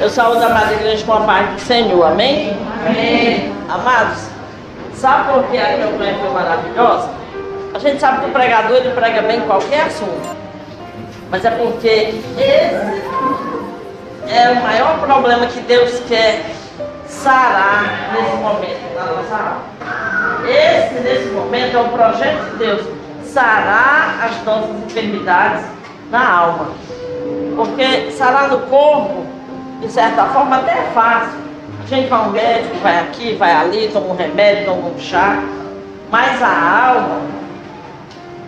Eu saúdo a amada igreja com a paz do Senhor, amém? Amém. Amados, sabe por que a campanha foi maravilhosa? A gente sabe que o pregador ele prega bem qualquer assunto. Mas é porque esse é o maior problema que Deus quer sarar nesse momento da nossa alma. Esse, nesse momento, é o projeto de Deus sarar as nossas enfermidades na alma. Porque sarar no corpo, de certa forma, até é fácil. A gente vai ao médico, vai aqui, vai ali, toma um remédio, toma um chá. Mas a alma,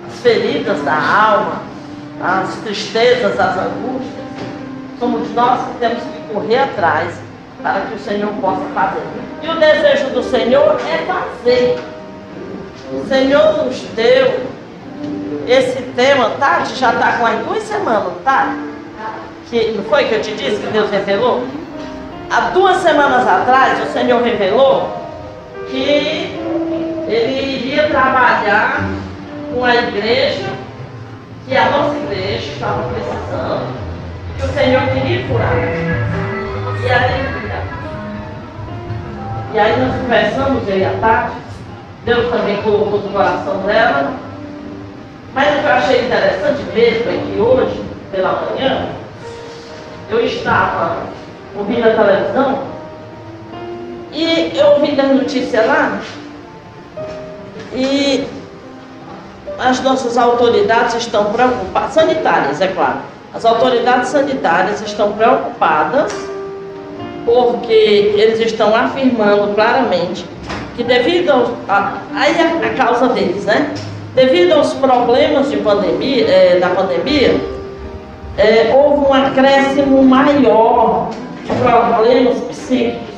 as feridas da alma, as tristezas, as angústias, somos nós que temos que correr atrás para que o Senhor possa fazer. E o desejo do Senhor é fazer. O Senhor nos deu esse tema, Tati, já está com as duas semanas, tá? Que, não foi que eu te disse que Deus revelou? Há duas semanas atrás, o Senhor revelou que Ele iria trabalhar com a igreja, que a nossa igreja estava precisando, que o Senhor queria curar. E aí, e aí nós conversamos, eu e a Tati, Deus também colocou no coração dela, mas o que eu achei interessante mesmo é que hoje, pela manhã, eu estava ouvindo a televisão e eu ouvi a notícia lá e as nossas autoridades estão preocupadas, sanitárias, é claro. As autoridades sanitárias estão preocupadas porque eles estão afirmando claramente que devido a, aí a, a causa deles, né? Devido aos problemas de pandemia, é, da pandemia, é, houve um acréscimo maior de problemas psíquicos.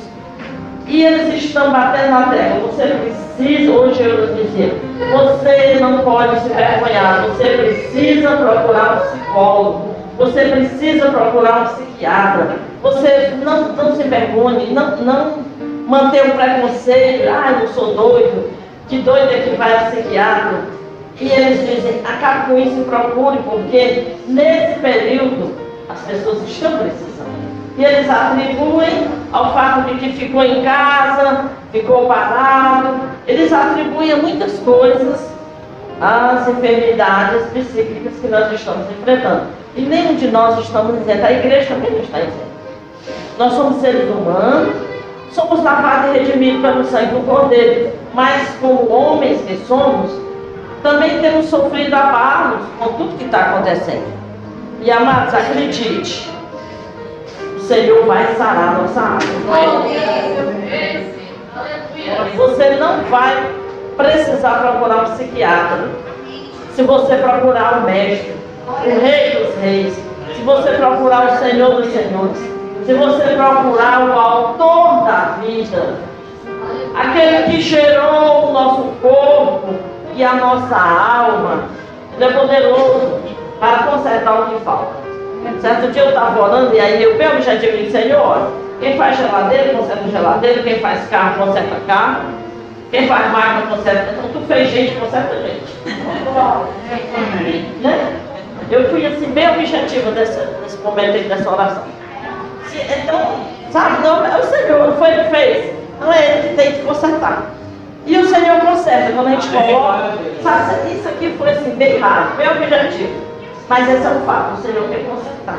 E eles estão batendo na terra. Você precisa, hoje eu dizia, você não pode se vergonhar, você precisa procurar um psicólogo, você precisa procurar um psiquiatra, você não, não se vergonhe, não, não manter o preconceito, ah, eu sou doido, que doido é que vai ao psiquiatra. E eles dizem, acabe com isso e procure, porque nesse período as pessoas estão precisando. E eles atribuem ao fato de que ficou em casa, ficou parado, eles atribuem a muitas coisas às enfermidades psíquicas que nós estamos enfrentando. E nenhum de nós estamos dizendo, a igreja também não está dizendo. Nós somos seres humanos, somos lavados e redimidos pelo sangue do Cordeiro, mas como homens que somos, também temos sofrido abalos com tudo que está acontecendo. E amados, acredite, o Senhor vai sarar a nossa alma. Você não vai precisar procurar um psiquiatra. Se você procurar o mestre, o rei dos reis, se você procurar o Senhor dos senhores, se você procurar o autor da vida, aquele que gerou o nosso corpo, e a nossa alma, Ele é poderoso para consertar o que falta. Certo dia eu estava orando e aí eu, meu objetivo de Senhor, quem faz geladeira, conserta geladeira, quem faz carro, conserta carro, quem faz máquina, conserta. Então tu fez gente, conserta gente. né? Eu fui assim, bem objetivo desse, desse momento dessa oração. Então, sabe, não, é o Senhor, foi ele que fez. Não é ele que tem que consertar. E o Senhor conserta, quando a gente coloca, sabe, isso aqui foi assim, bem raro, bem objetivo. Mas esse é o fato, o Senhor quer consertar.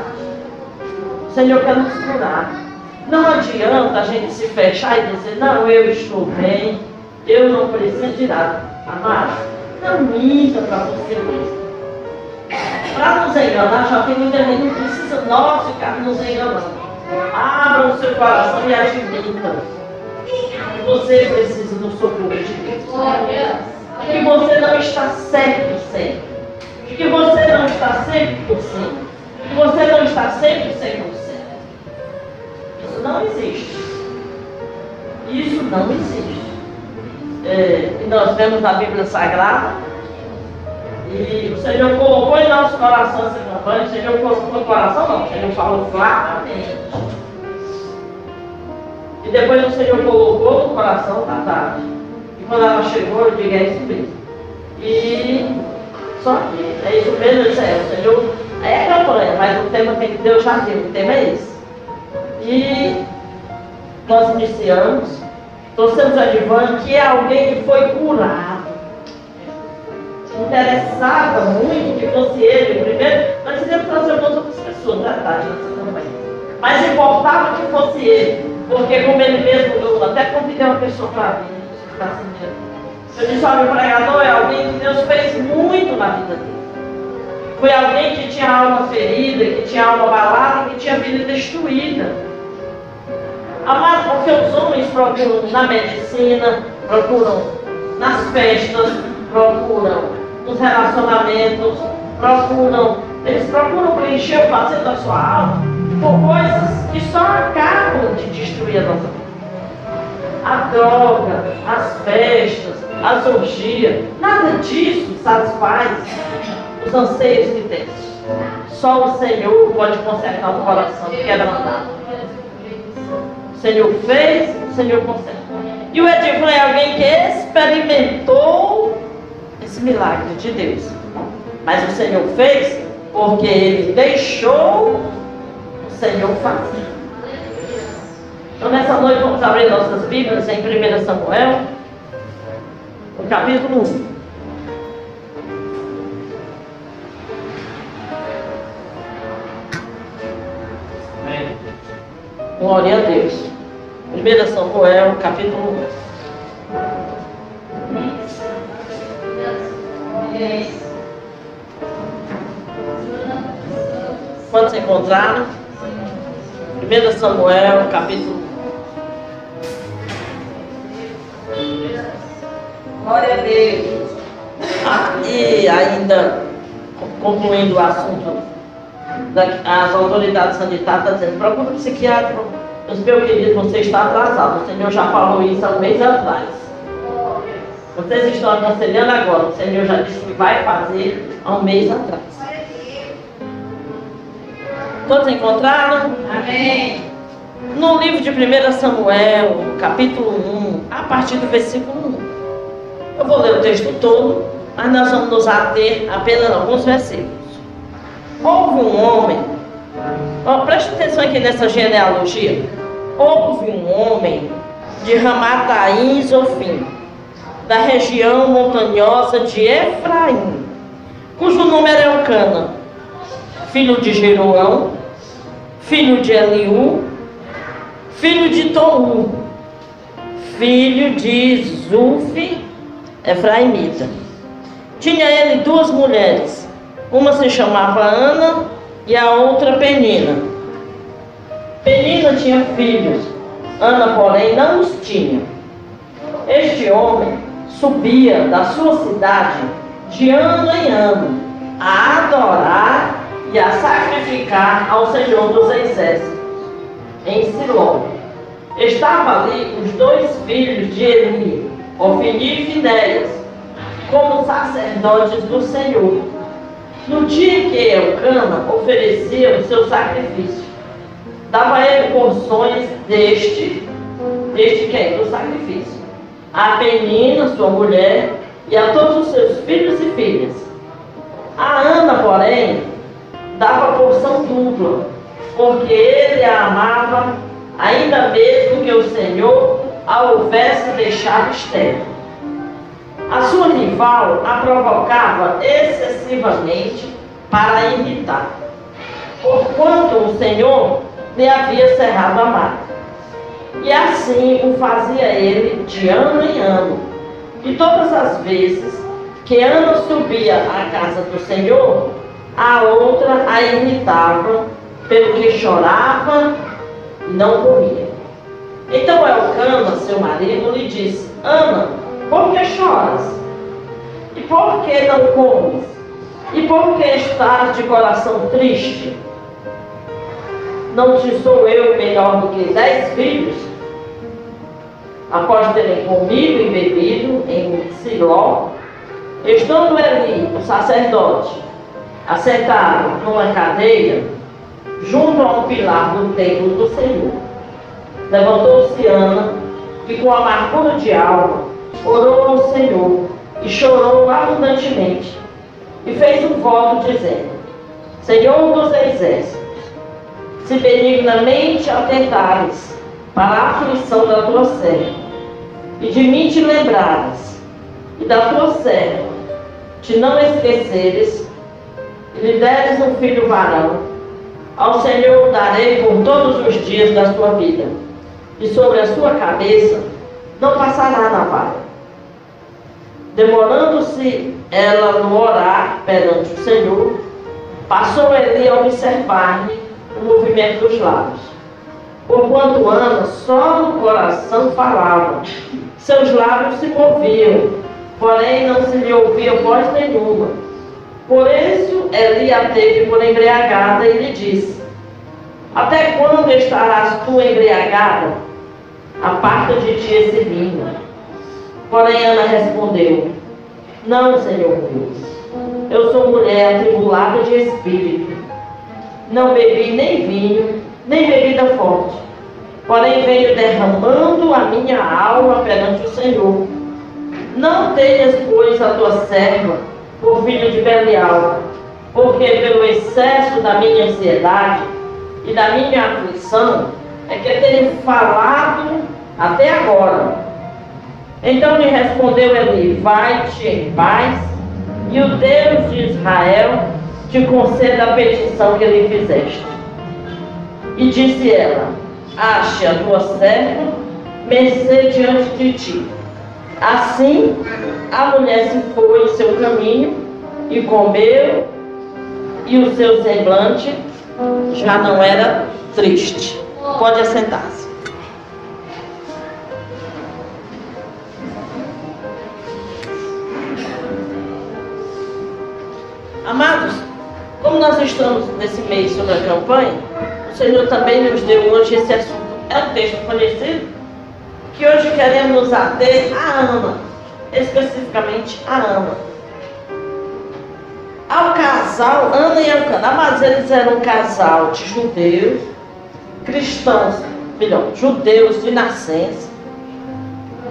O Senhor quer nos curar. Não adianta a gente se fechar e dizer, não, eu estou bem, eu não preciso de nada. Amado, não minta para você mesmo. Para nos enganar, já tem muita gente, não precisa nós ficar nos enganando. Abra o seu coração e admita você precisa do socorro de Deus. Que você não está sempre sempre. Que você não está sempre por cento. Que você não está sempre 100%. Isso não existe. Isso não existe. É, e nós vemos na Bíblia Sagrada. E o Senhor colocou em nosso coração essa campanha. O Senhor colocou no coração, não. O Senhor falou claramente. E depois o Senhor colocou no coração da tarde. E quando ela chegou, eu digo, é isso mesmo. E só que é isso mesmo, eu disse, é, o Senhor, é campanha, mas o tema tem que Deus já deu, o tema é esse. E nós iniciamos, trouxemos advante que é alguém que foi curado. Interessava muito que fosse ele primeiro, nós fizemos trazer outras pessoas da tarde nessa campanha. Mas importava que fosse ele, porque como ele mesmo, eu até convidei uma pessoa para vir, eu disse, olha, o pregador é alguém que Deus fez muito na vida dele. Foi alguém que tinha alma ferida, que tinha alma balada, que tinha vida destruída. Amado, porque os homens procuram na medicina, procuram nas festas, procuram nos relacionamentos, procuram, eles procuram preencher o vazio da sua alma por coisas que só acabam de destruir a nossa vida. A droga, as festas, as orgias, nada disso satisfaz os anseios que temos. Só o Senhor pode consertar um coração quebrantado. O Senhor fez, o Senhor conserta. E o Edivan é alguém que experimentou esse milagre de Deus. Mas o Senhor fez porque ele deixou o Senhor fazer. Então nessa noite vamos abrir nossas Bíblias em 1 Samuel, no capítulo 1. Glória a Deus. 1 Samuel, capítulo 1. Quantos encontraram? 1 Samuel, capítulo 1. Glória a Deus. Ah, e ainda concluindo o assunto, as autoridades sanitárias estão dizendo, procura um psiquiatra mas, meu querido, você está atrasado. O Senhor já falou isso há um mês atrás. Vocês estão aconselhando agora. O Senhor já disse que vai fazer há um mês atrás. Todos encontraram? Amém. No livro de 1 Samuel, capítulo 1, a partir do versículo 1. Eu vou ler o texto todo, mas nós vamos nos ater apenas alguns versículos. Houve um homem Oh, preste atenção aqui nessa genealogia. Houve um homem de Ramataim Zofim, da região montanhosa de Efraim, cujo nome era Elcana, filho de Jeroão, filho de Eliú, filho de Tou, filho de Zuf, Efraimita. Tinha ele duas mulheres, uma se chamava Ana e a outra Penina. Penina tinha filhos, Ana, porém, não os tinha. Este homem subia da sua cidade de ano em ano a adorar e a sacrificar ao Senhor dos Exércitos, em Siló. Estava ali os dois filhos de Eli, Ofni e Finéias, como sacerdotes do Senhor no dia que Elcana oferecia o seu sacrifício, dava ele porções deste, deste quem? Do sacrifício. A Penina, sua mulher, e a todos os seus filhos e filhas. A Ana, porém, dava porção dupla, porque ele a amava, ainda mesmo que o Senhor a houvesse deixado estéril. A sua rival a provocava excessivamente para irritar, porquanto o Senhor lhe havia cerrado a mata. E assim o fazia ele de ano em ano. E todas as vezes que Ana subia à casa do Senhor, a outra a irritava, pelo que chorava e não comia. Então Elcana, seu marido, lhe disse: Ana, por que choras? E por que não comes? E por que estás de coração triste? Não te sou eu melhor do que dez filhos? Após terem comido e bebido em Siló, estando ali o sacerdote, assentado numa cadeira, junto a um pilar do templo do Senhor. Levantou-se Ana, e com amargura de alma, orou ao Senhor e chorou abundantemente. E fez um voto dizendo: Senhor dos exércitos, se benignamente atentares para a aflição da tua serva, e de mim te lembrares, e da tua serva, te não esqueceres, lhe deres um filho varão, ao Senhor darei por todos os dias da sua vida, e sobre a sua cabeça não passará na vara. Demorando-se ela no orar perante o Senhor, passou Eli a observar-lhe o movimento dos lábios. Porquanto Ana só no coração falava, seus lábios se moviam, porém não se lhe ouvia voz nenhuma. Por isso Eli a teve por embriagada e lhe disse: Até quando estarás tu embriagada? Aparta de ti esse vinho. Porém Ana respondeu: Não, Senhor Deus, eu sou mulher atribulada de espírito. Não bebi nem vinho, nem bebida forte. Porém venho derramando a minha alma perante o Senhor. Não tenhas, pois, a tua serva por filho de Belial, porque pelo excesso da minha ansiedade e da minha aflição é que tenho falado até agora. Então lhe respondeu Eli: Vai-te em paz, e o Deus de Israel te conceda a petição que lhe fizeste. E disse ela: Ache a tua serva, mercê diante de ti. Assim, a mulher se foi em seu caminho e comeu, e o seu semblante já não era triste. Pode assentar-se. Amados, como nós estamos nesse mês sobre a campanha, o Senhor também nos deu hoje esse assunto. É um texto conhecido que hoje queremos ater a Ana, especificamente a Ana. Ao casal, Ana e Elcana, mas eles eram um casal de judeus, cristãos, melhor, judeus de nascença,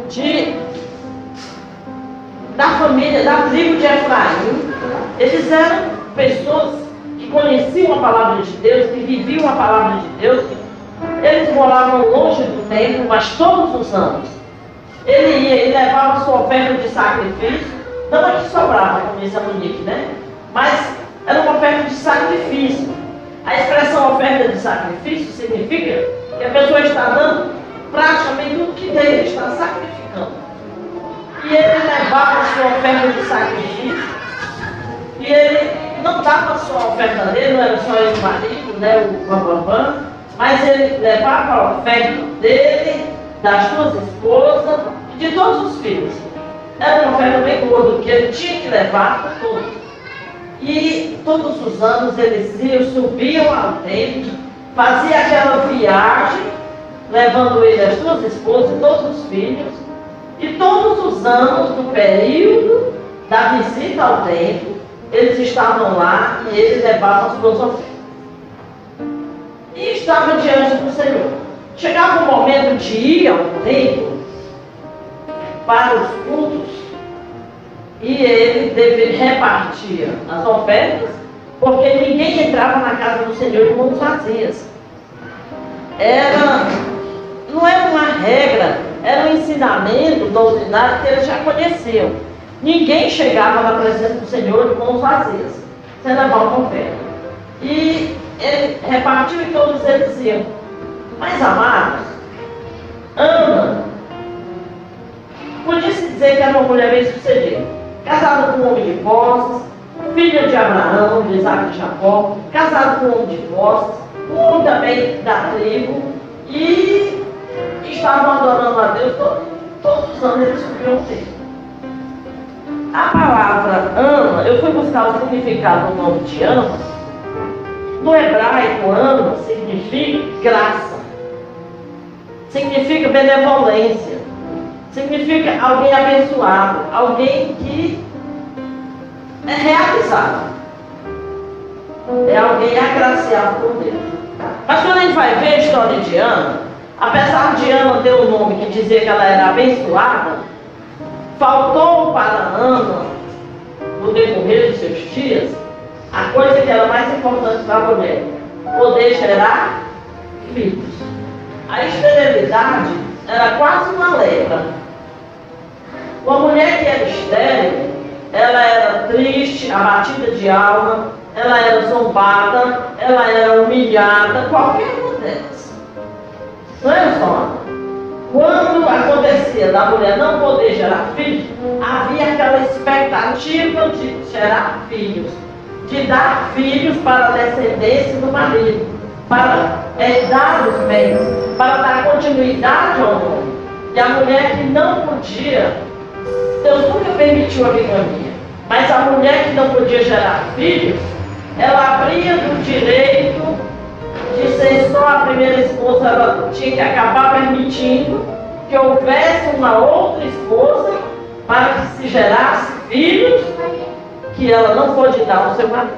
de, da família, da tribo de Efraim. Eles eram pessoas que conheciam a palavra de Deus, que viviam a palavra de Deus, eles moravam longe do templo, mas todos os anos ele ia e levava sua oferta de sacrifício, não é que sobrava, como diz a Monique, né? Mas era uma oferta de sacrifício. A expressão oferta de sacrifício significa que a pessoa está dando praticamente tudo que tem, está sacrificando. E ele levava sua oferta de sacrifício, e ele não dava só a oferta dele, não era só o marido, né, o Bambambam, mas ele levava a oferta dele, das suas esposas e de todos os filhos. Era uma oferta bem gorda, que ele tinha que levar para todos. E todos os anos eles iam, subiam ao templo, faziam aquela viagem, levando ele as suas esposas e todos os filhos. E todos os anos, no período da visita ao templo, eles estavam lá e eles levavam as suas ofertas. E estavam diante do Senhor. Chegava o momento de ir ao templo para os cultos e ele deve repartir as ofertas, porque ninguém entrava na casa do Senhor de mãos vazias. Era, não era uma regra, era um ensinamento doutrinário que eles já conheciam. Ninguém chegava na presença do Senhor de mãos vazias, sem levar uma oferta. E ele repartiu e todos eles iam. Mas amados, Ana, podia-se dizer que era uma mulher bem sucedida, casada com um homem de posses, filha de Abraão, de Isaac e Jacó, casada com um homem de posses, um homem também da tribo, e estavam adorando a Deus todos, os anos eles subiam o. A palavra Ana, eu fui buscar o significado do nome de Ana. No hebraico, Ana significa graça, significa benevolência, significa alguém abençoado, alguém que é realizado, é alguém agraciado por Deus. Mas quando a gente vai ver a história de Ana, apesar de Ana ter um nome que dizia que ela era abençoada, faltou para Ana, no decorrer dos seus dias, a coisa que era mais importante para a mulher: poder gerar filhos. A esterilidade era quase uma lepra. Uma mulher que era estéril, ela era triste, abatida de alma, ela era zombada, ela era humilhada, qualquer uma delas. Não é, só? Quando acontecia da mulher não poder gerar filhos, havia aquela expectativa de gerar filhos, de dar filhos para a descendência do marido, para herdar os bens, para dar continuidade ao nome. E a mulher que não podia, Deus nunca permitiu a bigamia, mas a mulher que não podia gerar filhos, ela abria do direito de ser só a primeira esposa, ela tinha que acabar permitindo que houvesse uma outra esposa para que se gerasse filhos que ela não pôde dar ao seu marido.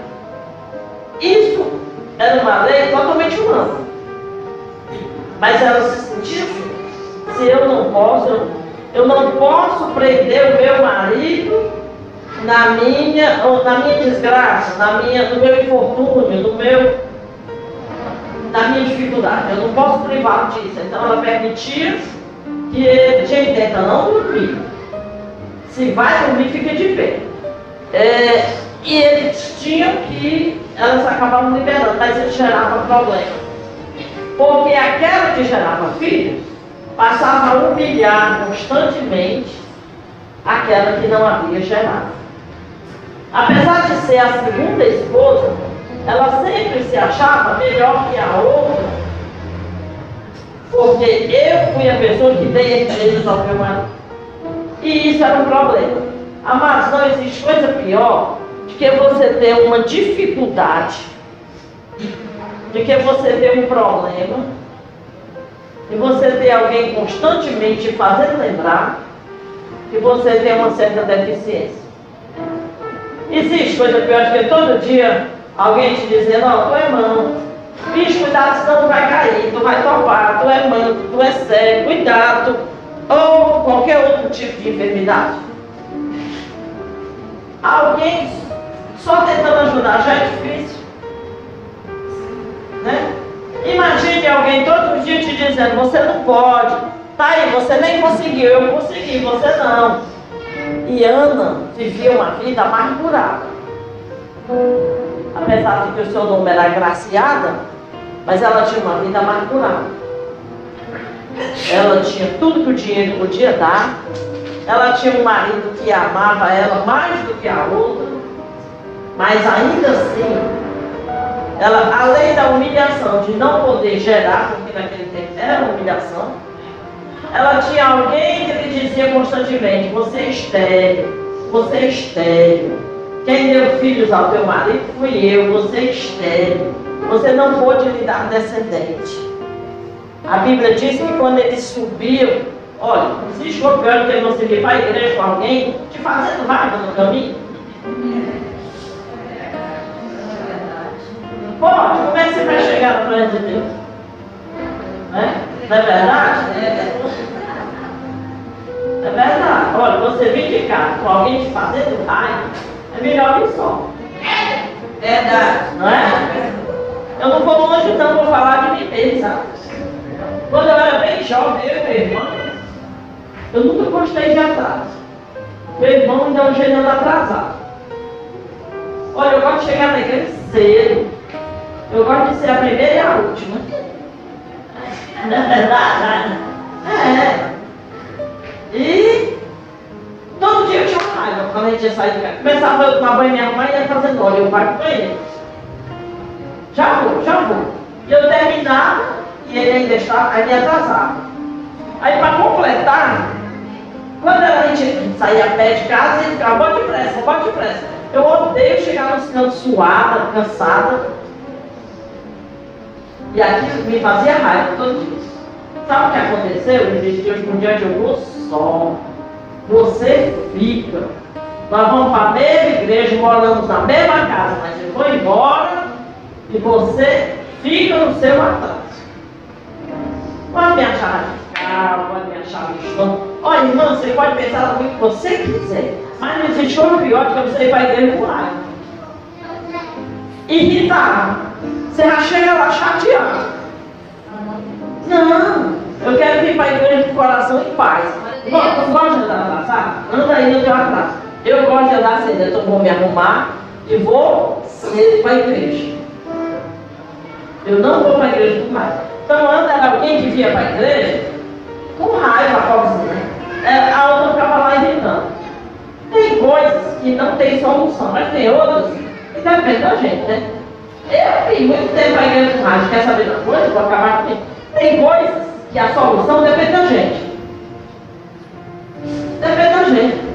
Isso era uma lei totalmente humana. Mas ela se sentia assim. Se eu não posso, eu não posso prender o meu marido na minha, na minha desgraça, na minha, no meu infortúnio, no meu, na minha dificuldade. Eu não posso privá-lo disso. Então ela permitia que ele tinha tenta não dormir. Se vai dormir, fica de pé. É, e eles tinham que, elas acabavam liberando, mas gerava problema. Porque aquela que gerava filhos passava a humilhar constantemente aquela que não havia gerado. Apesar de ser a segunda esposa, ela sempre se achava melhor que a outra, porque eu fui a pessoa que dei herdeiros ao meu marido. E isso era um problema. Amados, não existe coisa pior que você ter uma dificuldade, do que você ter um problema, e você ter alguém constantemente fazendo lembrar que você tem uma certa deficiência. Existe coisa pior do que todo dia alguém te dizendo, ó, tu é manco, bicho, cuidado, senão tu vai cair, tu vai topar, tu é manco, tu é cego, cuidado, ou qualquer outro tipo de enfermidade. Alguém só tentando ajudar já é difícil. Né? Imagine alguém todos os dias te dizendo, você não pode, tá aí, você nem conseguiu, eu consegui, você não. E Ana vivia uma vida amargurada. Apesar de que o seu nome era agraciada, mas ela tinha uma vida amargurada. Ela tinha tudo que o dinheiro podia dar. Ela tinha um marido que amava ela mais do que a outra. Mas ainda assim, ela, além da humilhação de não poder gerar, porque naquele tempo era humilhação, ela tinha alguém que lhe dizia constantemente: Você é estéreo, você é estéreo. Quem deu filhos ao teu marido fui eu, você é estéreo. Você não pôde lhe dar descendente. A Bíblia diz que quando eles subiam, olha, existe o pior que você vir para a igreja com alguém te fazendo vaga no caminho. Pode, como é que você vai chegar na frente de Deus? Né? Não é verdade? É verdade. Olha, você vir de casa com alguém te fazendo raiva, é melhor que só. Verdade. Não é? Eu não vou longe não, vou falar de mim mesmo, sabe? Quando eu era bem jovem, eu e meu irmão, eu nunca gostei de atraso. Meu irmão me dá um andar atrasado. Olha, eu gosto de chegar na igreja cedo. Eu gosto de ser a primeira e a última. Verdade? É. E todo dia eu tinha raiva quando a gente ia sair de casa. Começava eu tomar banho minha mãe ia fazendo óleo, eu vai com ele. Já vou, já vou. E eu terminava e ele ainda estava, aí me atrasava. Aí para completar, quando a gente saía a pé de casa, ele ficava, bote pressa, bote pressa. Eu odeio chegar no canto suada, cansada. E aquilo me fazia raiva todo dia. Sabe o que aconteceu? Existe hoje um dia de eu só. Você fica. Nós vamos para a mesma igreja, moramos na mesma casa, mas eu vou embora e você fica no seu atraso. Pode me achar radical, pode me achar lixão. Olha, irmão, você pode pensar no que você quiser, mas não existe coisa pior que você ir para a igreja com. Irritar. Você já chega lá chateado. Não, eu quero vir para a igreja de coração em paz. Tu gosta de andar abraçado? Anda aí no teu atrás. Eu gosto de andar assim, então vou me arrumar e vou cedo para a igreja. Eu não vou para a igreja com mais. Então, antes era alguém que vinha para a igreja com raiva, pobrezinha. É, a outra ficava lá irritando. Tem coisas que não tem solução, mas tem outras que dependem da gente, né? Eu fui muito tempo para a igreja com raiva. Quer saber uma coisa? Vou acabar aqui. Tem coisas que a solução depende da gente. Depende da gente.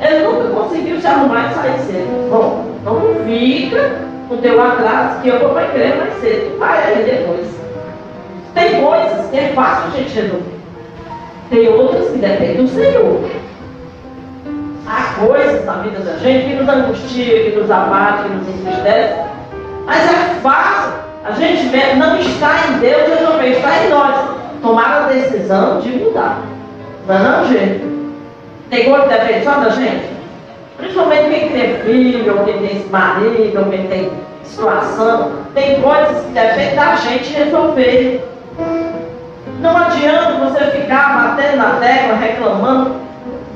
Ele nunca conseguiu se arrumar e sair cedo. Bom, não fica com teu atraso que eu vou para a igreja mais cedo. Vai aí depois. Tem coisas que é fácil a gente resolver. Tem outras que dependem do Senhor. Há coisas na vida da gente que nos angustia, que nos abate, que nos entristece. Mas é fácil. A gente não está em Deus resolver, está em nós. Tomar a decisão de mudar. Não é não, gente? Tem coisa que depende só da gente? Principalmente quem tem filho, ou quem tem marido, ou quem tem situação. Tem coisas que dependem da gente resolver. Não adianta você ficar batendo na tecla, reclamando,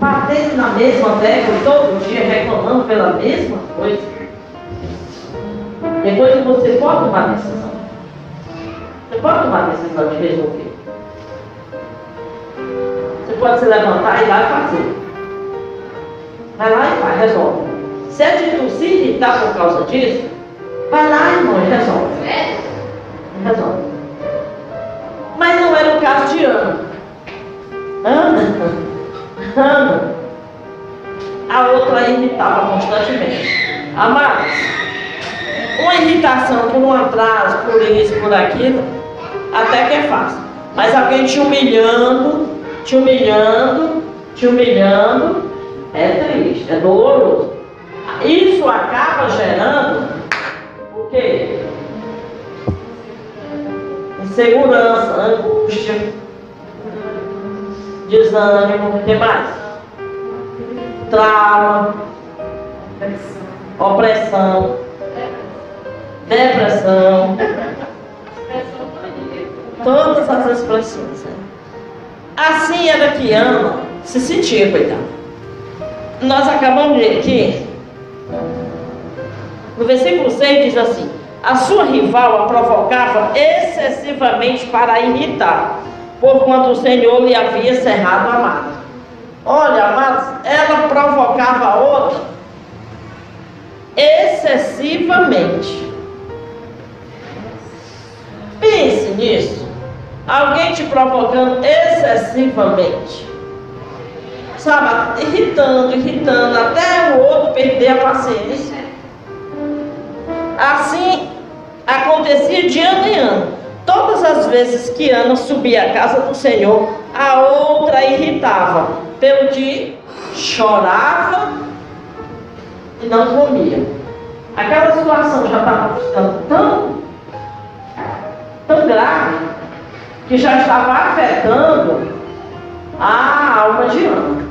batendo na mesma tecla todo dia, reclamando pela mesma coisa. Depois que você pode tomar decisão. Você pode tomar decisão de resolver. Você pode se levantar e ir lá fazer. Vai lá e faz, resolve. Se é de se irritar por causa disso, vai lá, irmão, e resolve. Resolve. Mas não era o caso de Ana. Ana, Ana, a outra irritava constantemente. Amados, uma irritação por um atraso, por isso, por aquilo, até que é fácil. Mas alguém te humilhando, te humilhando, te humilhando, é triste, é doloroso. Isso acaba gerando o quê? Insegurança, angústia, desânimo, o que mais? Trauma, opressão, depressão. Todas as expressões. Assim era que Ana se sentia, coitado nós acabamos de ler aqui, no versículo 6 diz assim: A sua rival a provocava excessivamente para irritar, porquanto o Senhor lhe havia cerrado a mata. Olha, amados, ela provocava a outra excessivamente. Pense nisso. Alguém te provocando excessivamente sabe, irritando, irritando, até o outro perder a paciência. Assim acontecia de ano em ano. Todas as vezes que Ana subia à casa do Senhor, a outra irritava. Pelo que chorava e não comia. Aquela situação já estava ficando tão, tão grave que já estava afetando a alma de Ana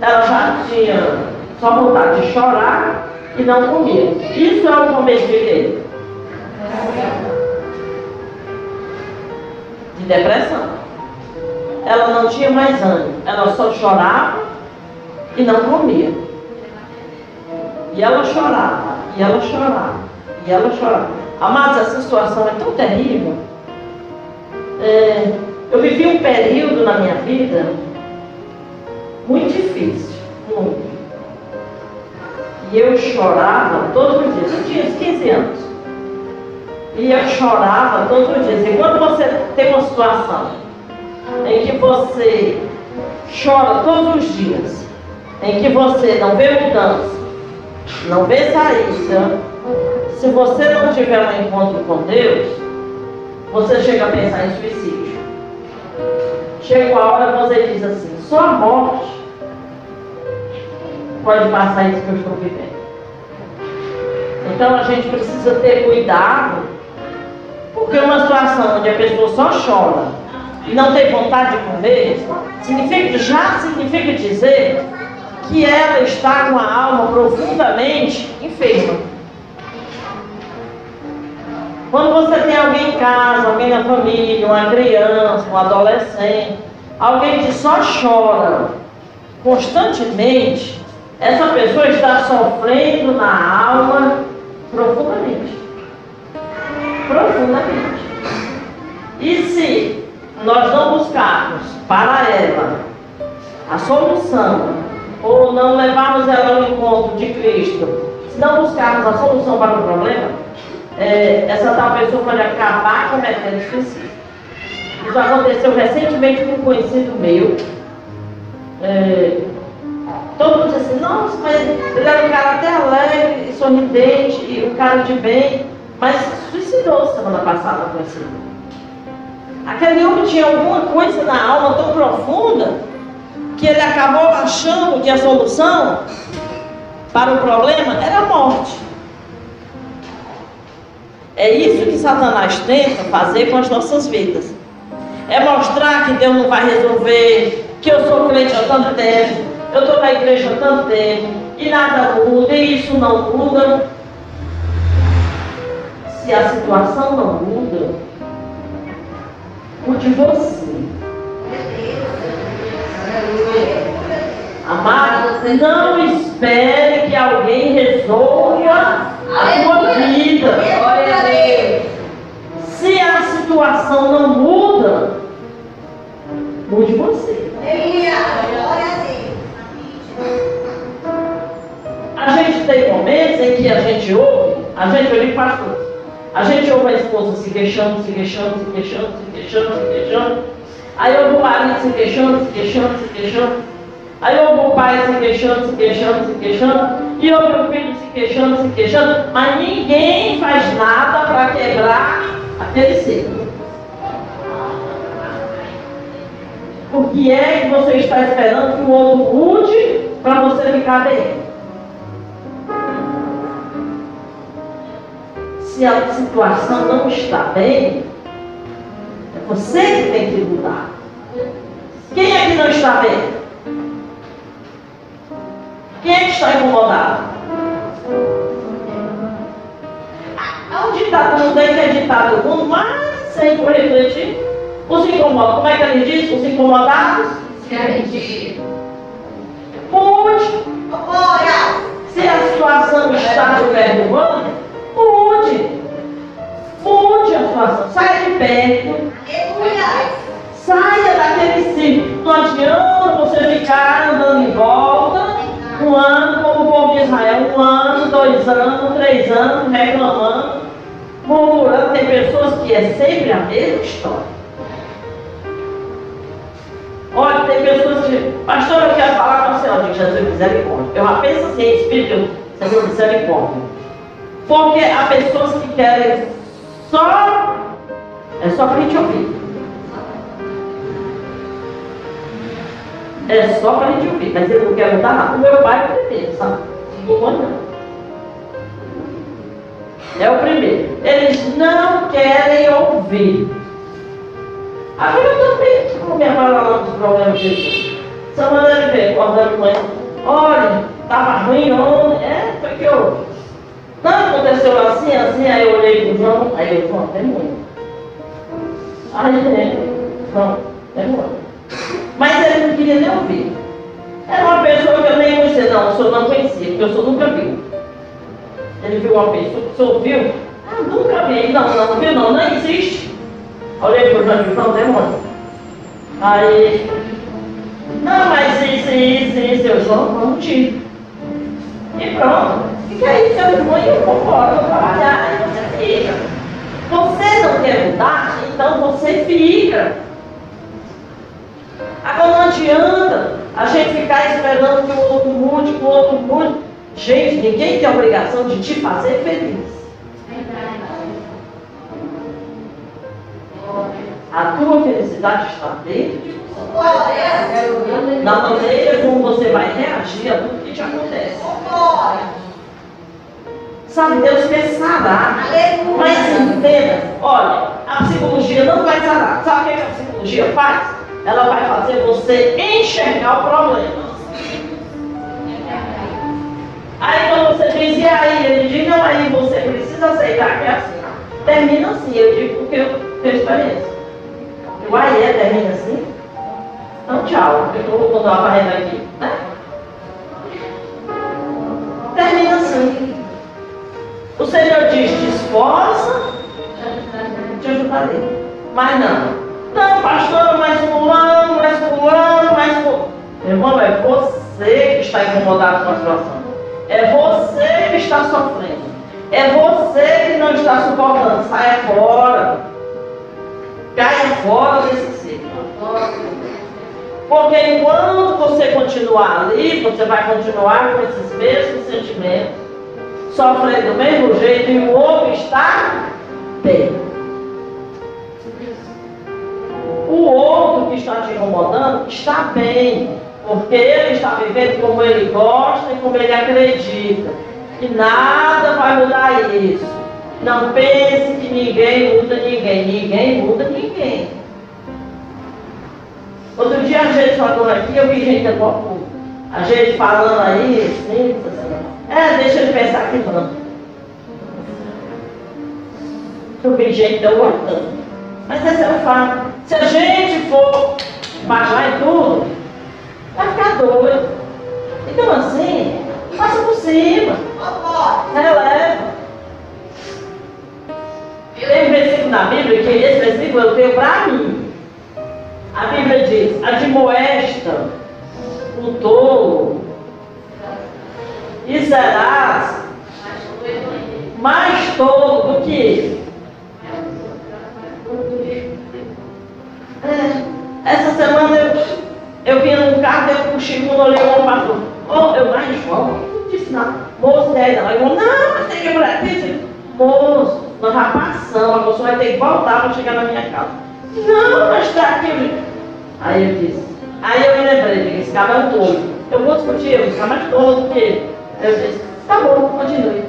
ela já tinha só vontade de chorar e não comia. Isso é o começo dele. De depressão. Ela não tinha mais ânimo. Ela só chorava e não comia. E ela chorava, e ela chorava, e ela chorava. Amados, essa situação é tão terrível. É, eu vivi um período na minha vida muito difícil, muito. E eu chorava todos os dias. Eu tinha 15 anos. E eu chorava todos os dias. E quando você tem uma situação em que você chora todos os dias, em que você não vê mudança, não vê saída, se você não tiver um encontro com Deus, você chega a pensar em suicídio. Chega a hora que você diz assim, só a morte pode passar isso que eu estou vivendo. Então a gente precisa ter cuidado, porque uma situação onde a pessoa só chora e não tem vontade de comer, significa, já significa dizer que ela está com a alma profundamente enferma. Quando você tem alguém em casa, alguém na família, uma criança, um adolescente, alguém que só chora constantemente, essa pessoa está sofrendo na alma profundamente. Profundamente. E se nós não buscarmos para ela a solução, ou não levarmos ela ao encontro de Cristo, se não buscarmos a solução para o problema, é, essa tal pessoa pode acabar cometendo suicídio. Isso aconteceu recentemente com um conhecido meu. É, todo mundo disse assim, nossa, mas ele era um cara até alegre, sorridente, e um cara de bem, mas suicidou semana passada com esse. Aquele homem tinha alguma coisa na alma tão profunda que ele acabou achando que a solução para o problema era a morte. É isso que Satanás tenta fazer com as nossas vidas. É mostrar que Deus não vai resolver, que eu sou crente há tanto tempo, eu estou na igreja há tanto tempo, e nada muda, e isso não muda. Se a situação não muda, mude você. Amado, não espere que alguém resolva a sua vida. Se a situação não muda, mude você. A gente tem momentos em que a gente ouve, a gente ouve pastor. A gente ouve a esposa se queixando, se queixando, se queixando, se queixando, se queixando. Aí ouve o marido se queixando, se queixando, se queixando. Aí ouve o pai se queixando, se queixando, se queixando, e o filho se queixando, se queixando, mas ninguém faz nada para quebrar aquele ciclo. O que é que você está esperando que o outro mude para você ficar bem? Se a situação não está bem, é você que tem que mudar. Quem é que não está bem? Quem é que está incomodado? Há um ditado, que é ditado do mundo, mas sem refletir. Os incomodados, como é que ele diz? Os incomodados? Se arrepentir. Mude. Se a situação está de perturbando, mude. Mude a situação. Saia de perto. Saia daquele ciclo. Não adianta você ficar andando em volta um ano, como o povo de Israel, um ano, dois anos, três anos, reclamando, murmurando. Tem pessoas que é sempre a mesma história. Olha, tem pessoas que, pastor, eu quero falar com o Senhor, de Jesus misericórdia. Eu penso assim, Espírito, Senhor misericórdia. Porque há pessoas que querem só, é só para a gente ouvir. É só para a gente ouvir, mas ele não quer mudar nada. O meu pai é o primeiro, sabe? Não é o primeiro. Eles não querem ouvir. Agora eu também estou me abalando dos problemas de Semana ele veio acordando manhã. Olha, estava ruim ontem. É, foi que eu. Não aconteceu assim, assim, aí eu olhei para o João, aí eu falei, é muito. Aí não, é muito. Mas ele não queria nem ouvir. Era uma pessoa que eu nem conhecia, não, o senhor não conhecia, porque o senhor nunca viu. Ele viu uma pessoa, o senhor viu? Ah, nunca vi. Não, não, não viu não, não existe. Olhei para o João não, demônio. Aí, não, mas isso, isso, isso, eu só não tive. E pronto. Fica aí, seu irmão, e eu embora, vou trabalhar. Aí você fica. Você não quer mudar, então você fica. Agora não adianta a gente ficar esperando que o outro mude, que o outro mude. Gente, ninguém tem a obrigação de te fazer feliz. A tua felicidade está dentro de você. Na maneira como você vai reagir a tudo que te acontece. Sabe, Deus quer sarar. Mas entenda, olha, a psicologia não vai sarar. Sabe o que a psicologia faz? Ela vai fazer você enxergar o problema. Aí quando você diz, e aí? Ele diz, não, aí você precisa aceitar que é assim. termina assim, eu digo porque eu tenho experiência. O AIE termina assim. Então tchau, eu vou botar a parede aqui. Né? Termina assim. O Senhor diz, te esforça, te ajudarei. Mas não. Não, pastor, mais fulano, mais fulano, mais fulano. Irmão, é você que está incomodado com a situação. É você que está sofrendo. É você que não está suportando. Saia fora. Caia fora desse ciclo. Porque enquanto você continuar ali, você vai continuar com esses mesmos sentimentos, sofrendo do mesmo jeito e o outro está bem. O outro que está te incomodando está bem, porque ele está vivendo como ele gosta e como ele acredita. E nada vai mudar isso. Não pense que ninguém muda ninguém. Ninguém muda ninguém. Outro dia a gente falou aqui, eu vi gente igual a gente falando aí, assim. É, deixa ele pensar aqui não. Eu vi gente aguardando. Mas esse é o fato. Se a gente for baixar em tudo, vai ficar doido. Então assim, passa por cima. Releva. Tem um versículo na Bíblia que esse versículo eu tenho para mim. A Bíblia diz, admoesta o tolo e serás mais tolo do que ele. É, essa semana eu, eu vinha num carro, eu puxei quando olhei o pastor. Oh, eu mais. Não disse nada. Moço, é ela. Eu não, mas tem que ir Moço, nós já passamos, pessoa vai ter que voltar para chegar na minha casa. Não, mas está aqui. Aí eu disse. Aí eu me lembrei, disse, esse cara é um tolo. Eu vou discutir, eu vou ficar mais tolo do que ele. Eu disse, tá bom, continue.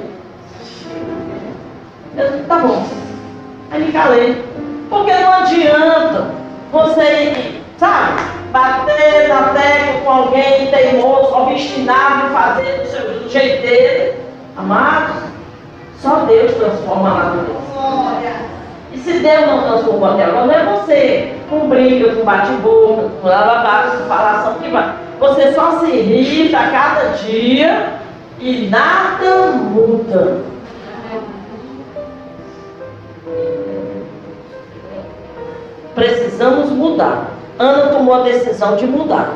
Eu disse, tá bom. Aí me calei. Porque não adianta você, sabe, bater na tecla com alguém teimoso, obstinado em fazer do, seu, do jeito dele. Amados, só Deus transforma a natureza. E se Deus não transformou até agora, não é você com briga, com bate-boca, com lavabá, com falação que vai. Você só se irrita a cada dia e nada muda. Precisamos mudar. Ana tomou a decisão de mudar.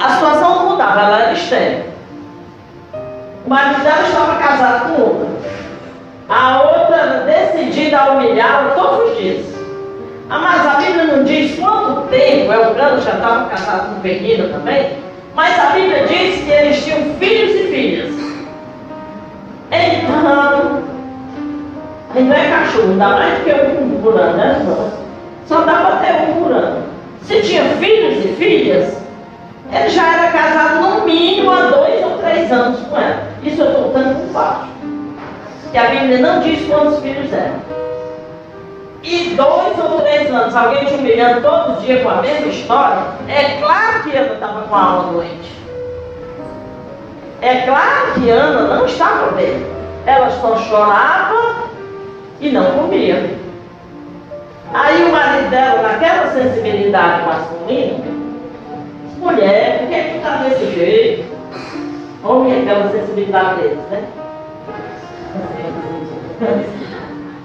A situação não mudava, ela era estéreo. O marido dela estava casado com outra. A outra decidida a humilhá-la todos os dias. Ah, mas a Bíblia não diz quanto tempo, é o plano já estava casado com Penina também, mas a Bíblia diz que eles tinham filhos e filhas. Então, aí não é cachorro, dá mais do que um por ano, né, irmão? Só para ter um por ano. Se tinha filhos e filhas, ele já era casado no mínimo há dois ou três anos com ela. Isso eu estou contando por baixo que a Bíblia não diz quantos filhos eram. E dois ou três anos, alguém te humilhando todo dia com a mesma história, é claro que Ana estava com a alma doente. É claro que Ana não estava bem. Ela só chorava e não comia. Aí o marido dela, naquela sensibilidade masculina, mulher, por que, é tu está desse jeito? Homem, aquela sensibilidade deles, né?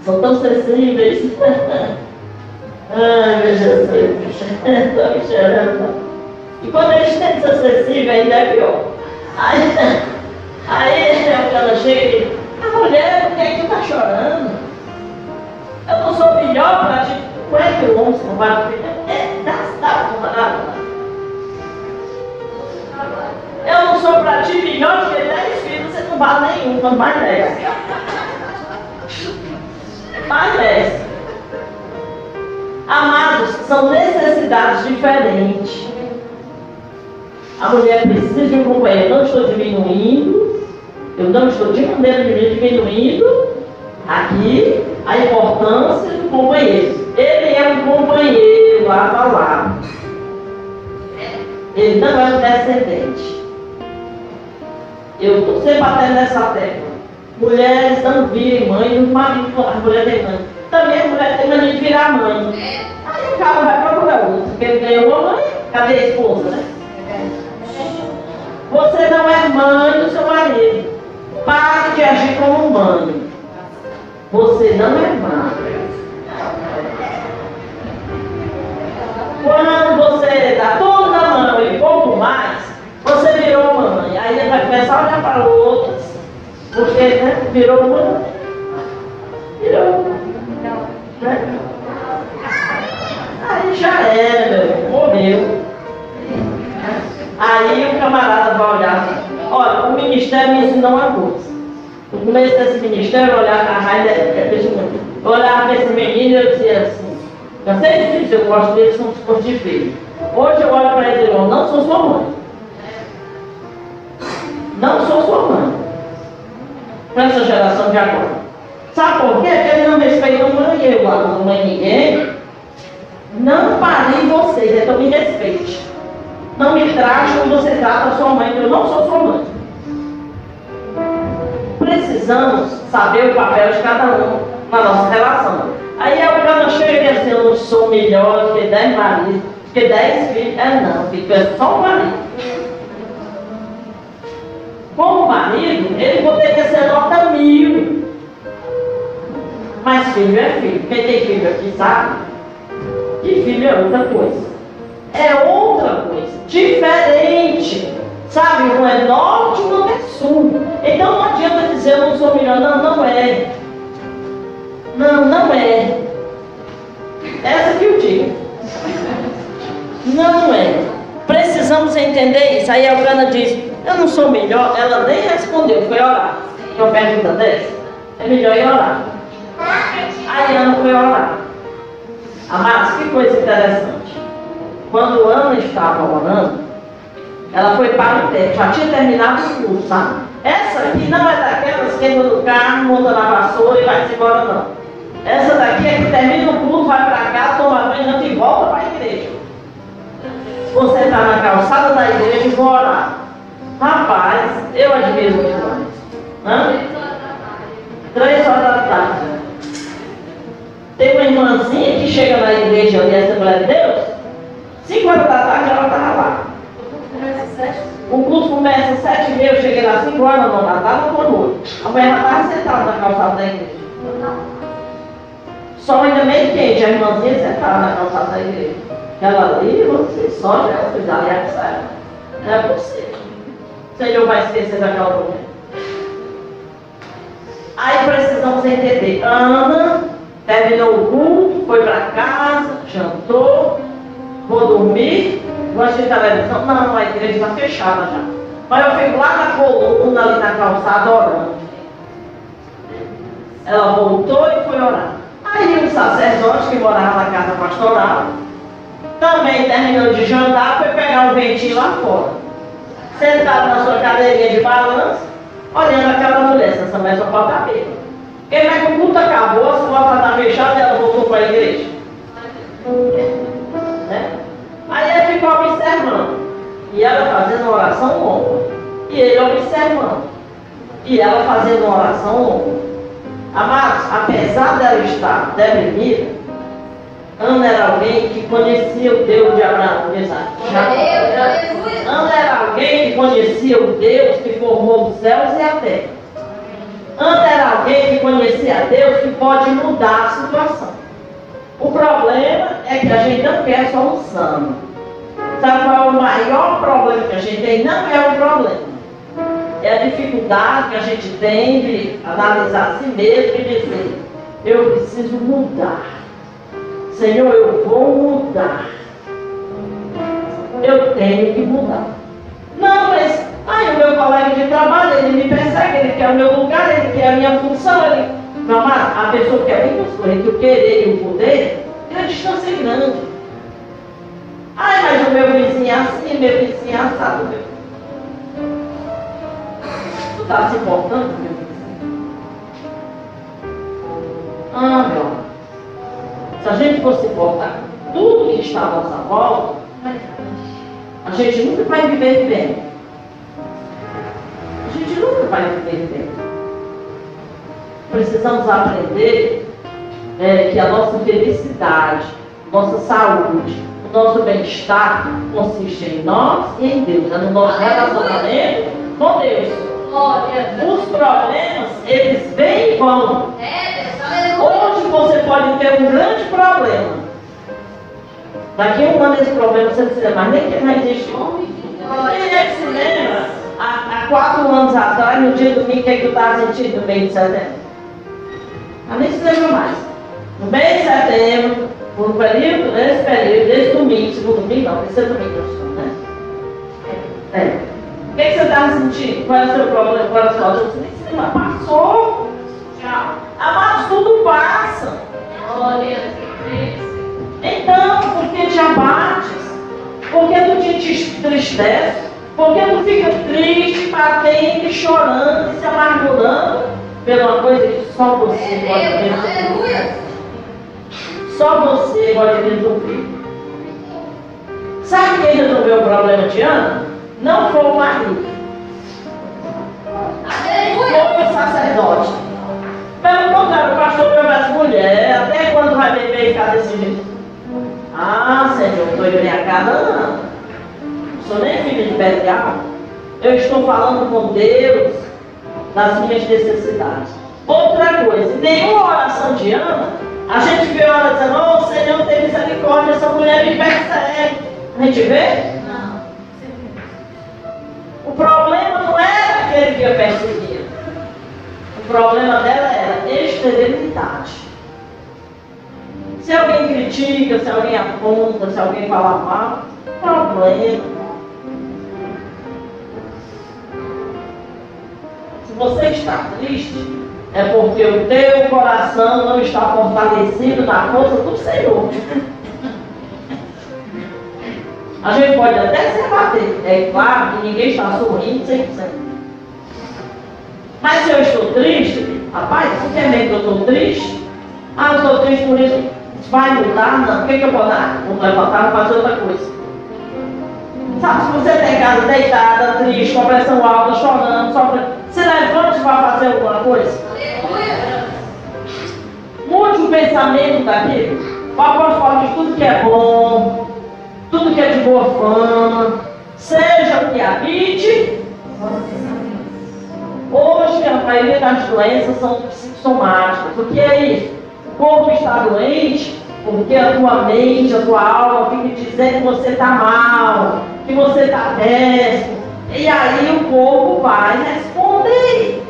São tão sensíveis. Ai, meu Jesus, estou me chorando. E quando eles têm que ser sensíveis, ainda é pior. Aí, aí ela chega e diz, a mulher, por que, é que tu está chorando? Eu não sou melhor para ti. Como é que o homem não vai É, dá, dá, dá, Eu não sou para ti melhor do que 10 filhos, você não vale nenhum, quanto mais 10 mais Amados, são necessidades diferentes. A mulher precisa de um companheiro. Eu não estou diminuindo, eu não estou de maneira nenhuma diminuindo. Aqui a importância do companheiro. Ele é um companheiro lado a lado. Ele não é um descendente. Eu estou sempre batendo nessa tecla. Mulheres não virem mãe, os maridos, a mulher tem mãe. Também a mulher tem mania de virar mãe. Aí o cara vai procurar outro, porque ele ganhou uma mãe, cadê a esposa, né? Você não é mãe do seu marido. Pare de agir como mãe. Você não é mãe. Quando você dá tudo na mão e pouco mais, você virou mãe. Aí ele vai começar a olhar para outros, porque né, virou mãe. Virou. Né? Aí já era, meu, morreu. Aí o camarada vai olhar, olha, o ministério me ensinou uma coisa. No começo desse ministério, eu olhava a Raida, eu olhava para esse menino e eu dizia assim, já sei disso, eu gosto dele, são os de filho. Hoje eu olho para ele e digo, não sou sua mãe. Não sou sua mãe. Para essa geração de agora. Sabe por quê? Porque ele não respeita mãe, eu não mãe ninguém. Não parei vocês, então me respeite. Não me trate como você trata a sua mãe, porque eu não sou sua mãe. Precisamos saber o papel de cada um na nossa relação. Aí a cara chega e assim, eu não sou melhor que dez maridos, que dez filhos. É não, filho, é só um marido. Como marido, ele poderia ser nota mil. Mas filho é filho. Quem tem filho aqui sabe que filho é outra coisa. É outra coisa diferente. Sabe, um é norte, um é sul. Então não adianta dizer eu não sou melhor. Não, não é. Não, não é. Essa que eu digo. Não é. Precisamos entender isso. Aí a Urana diz, eu não sou melhor. Ela nem respondeu, foi orar. Uma pergunta dessa. É melhor ir orar. Aí Ana foi orar. Amados, que coisa interessante. Quando Ana estava orando, ela foi para o tempo, já tinha terminado o curso, sabe? Essa aqui não é daquelas que entra no carro, monta na vassoura e vai-se embora, não. Essa daqui é que termina o curso, vai para cá, toma banho e volta para a igreja. Você está na calçada da igreja e. Rapaz, eu admiro muito mais. Três horas da tarde. Tem uma irmãzinha que chega na igreja ali, mulher de Deus, 5 horas da tarde ela estava lá. O curso começa às 7 e meia, eu cheguei lá 5 horas não, tarde, eu estou A mulher já estava sentada na calçada da igreja. Só ainda meio quente, a irmãzinha sentada na calçada da igreja. Ela ali, você só já fez ali a sério. Não é possível. O Senhor vai esquecer daquela mulher. Aí precisamos entender. Ana terminou o culto, foi para casa, jantou, vou dormir, assistir televisão. Não, a igreja está fechada já. Mas eu fico lá na coluna, ali na calçada, orando. Ela voltou e foi orar. Aí o sacerdote que morava na casa pastoral, também terminou de jantar, foi pegar um ventinho lá fora. Sentado na sua cadeirinha de balanço, olhando aquela mulher, essa mulher só pode estar bêbada. Porque que o culto acabou, as portas estavam fechadas e ela voltou para a igreja. Ficou observando. E ela fazendo uma oração longa. E ele observando. E ela fazendo uma oração longa. Amados, apesar dela estar deprimida, Ana era alguém que conhecia o Deus de Abraão. Ana era alguém que conhecia o Deus que formou os céus e a terra. Ana era alguém que conhecia Deus que pode mudar a situação. O problema é que a gente não quer solução. Sabe qual é o maior problema que a gente tem? Não é o problema. É a dificuldade que a gente tem de analisar a si mesmo e dizer, eu preciso mudar. Senhor, eu vou mudar. Eu tenho que mudar. Não, mas ai, o meu colega de trabalho, ele me persegue, ele quer o meu lugar, ele quer a minha função, ele meu a pessoa que é construída entre o querer e o poder, tem uma distância grande. Ai, mas o meu vizinho é assim, meu vizinho é assado. Meu... Tu está se importando, meu vizinho? Ah, meu amado. Se a gente fosse importar tudo que está à nossa volta, a gente nunca vai viver bem. A gente nunca vai viver bem. precisamos aprender é, que a nossa felicidade, nossa saúde, nosso bem-estar consiste em nós e em Deus, é no nosso relacionamento com Deus. Os problemas, eles vêm e vão. Hoje você pode ter um grande problema. Daqui a um ano esse problema você não se lembra mais nem que não existe. Quem é que se lembra? Há, há quatro anos atrás, no dia do domingo, o que, é que tu estava sentindo no mês de setembro? Ah, nem se lembra mais. No mês de setembro, no período, nesse período, desse domingo, segundo domingo, não, terceiro domingo nós estamos, né? É. O que, é que você estava sentindo? Qual é o seu problema? Qual é a sua dor? Você nem se lembra. Passou. Tchau. Amados, tudo passa. Glória Então, por que te abates? Por que tu te entristece? Por que tu fica triste, batendo, chorando e se amargurando pela coisa que só você pode resolver? Só você pode resolver. Sabe quem resolveu o problema de Ana? Não foi o marido. Foi o sacerdote. Pelo contrário, o pastor veio as mulheres. Até quando vai beber e ficar desse jeito? Ah, Senhor, estou embriagada, não. Não sou nem filha de Belial. Eu estou falando com Deus das minhas necessidades. Outra coisa, nenhuma oração de Ana, a gente vê ela dizendo, oh Senhor, tem misericórdia, essa mulher me persegue. A gente vê? Não. O problema não era aquele que a perseguia. O problema dela era esterilidade. Se alguém critica, se alguém aponta, se alguém fala mal, problema. Se você está triste, é porque o teu coração não está fortalecido na força do Senhor. A gente pode até se abater, é claro que ninguém está sorrindo 100%. Mas se eu estou triste, rapaz, você quer ver que eu estou triste? Ah, eu estou triste por isso. Vai mudar? Não. O que, que eu vou dar? Vou levantar e fazer outra coisa. Sabe, se você está casa deitada, triste, com pressão alta, chorando, sofrendo, se levante e vai fazer alguma coisa. Mude o pensamento daquilo. O apóstolo fala de tudo que é bom, tudo que é de boa fama, seja o que habite. Hoje a maioria das doenças são psicossomáticas. O que é isso? O corpo está doente porque a tua mente, a tua alma fica dizendo que você está mal, que você está péssimo. E aí o corpo vai responder.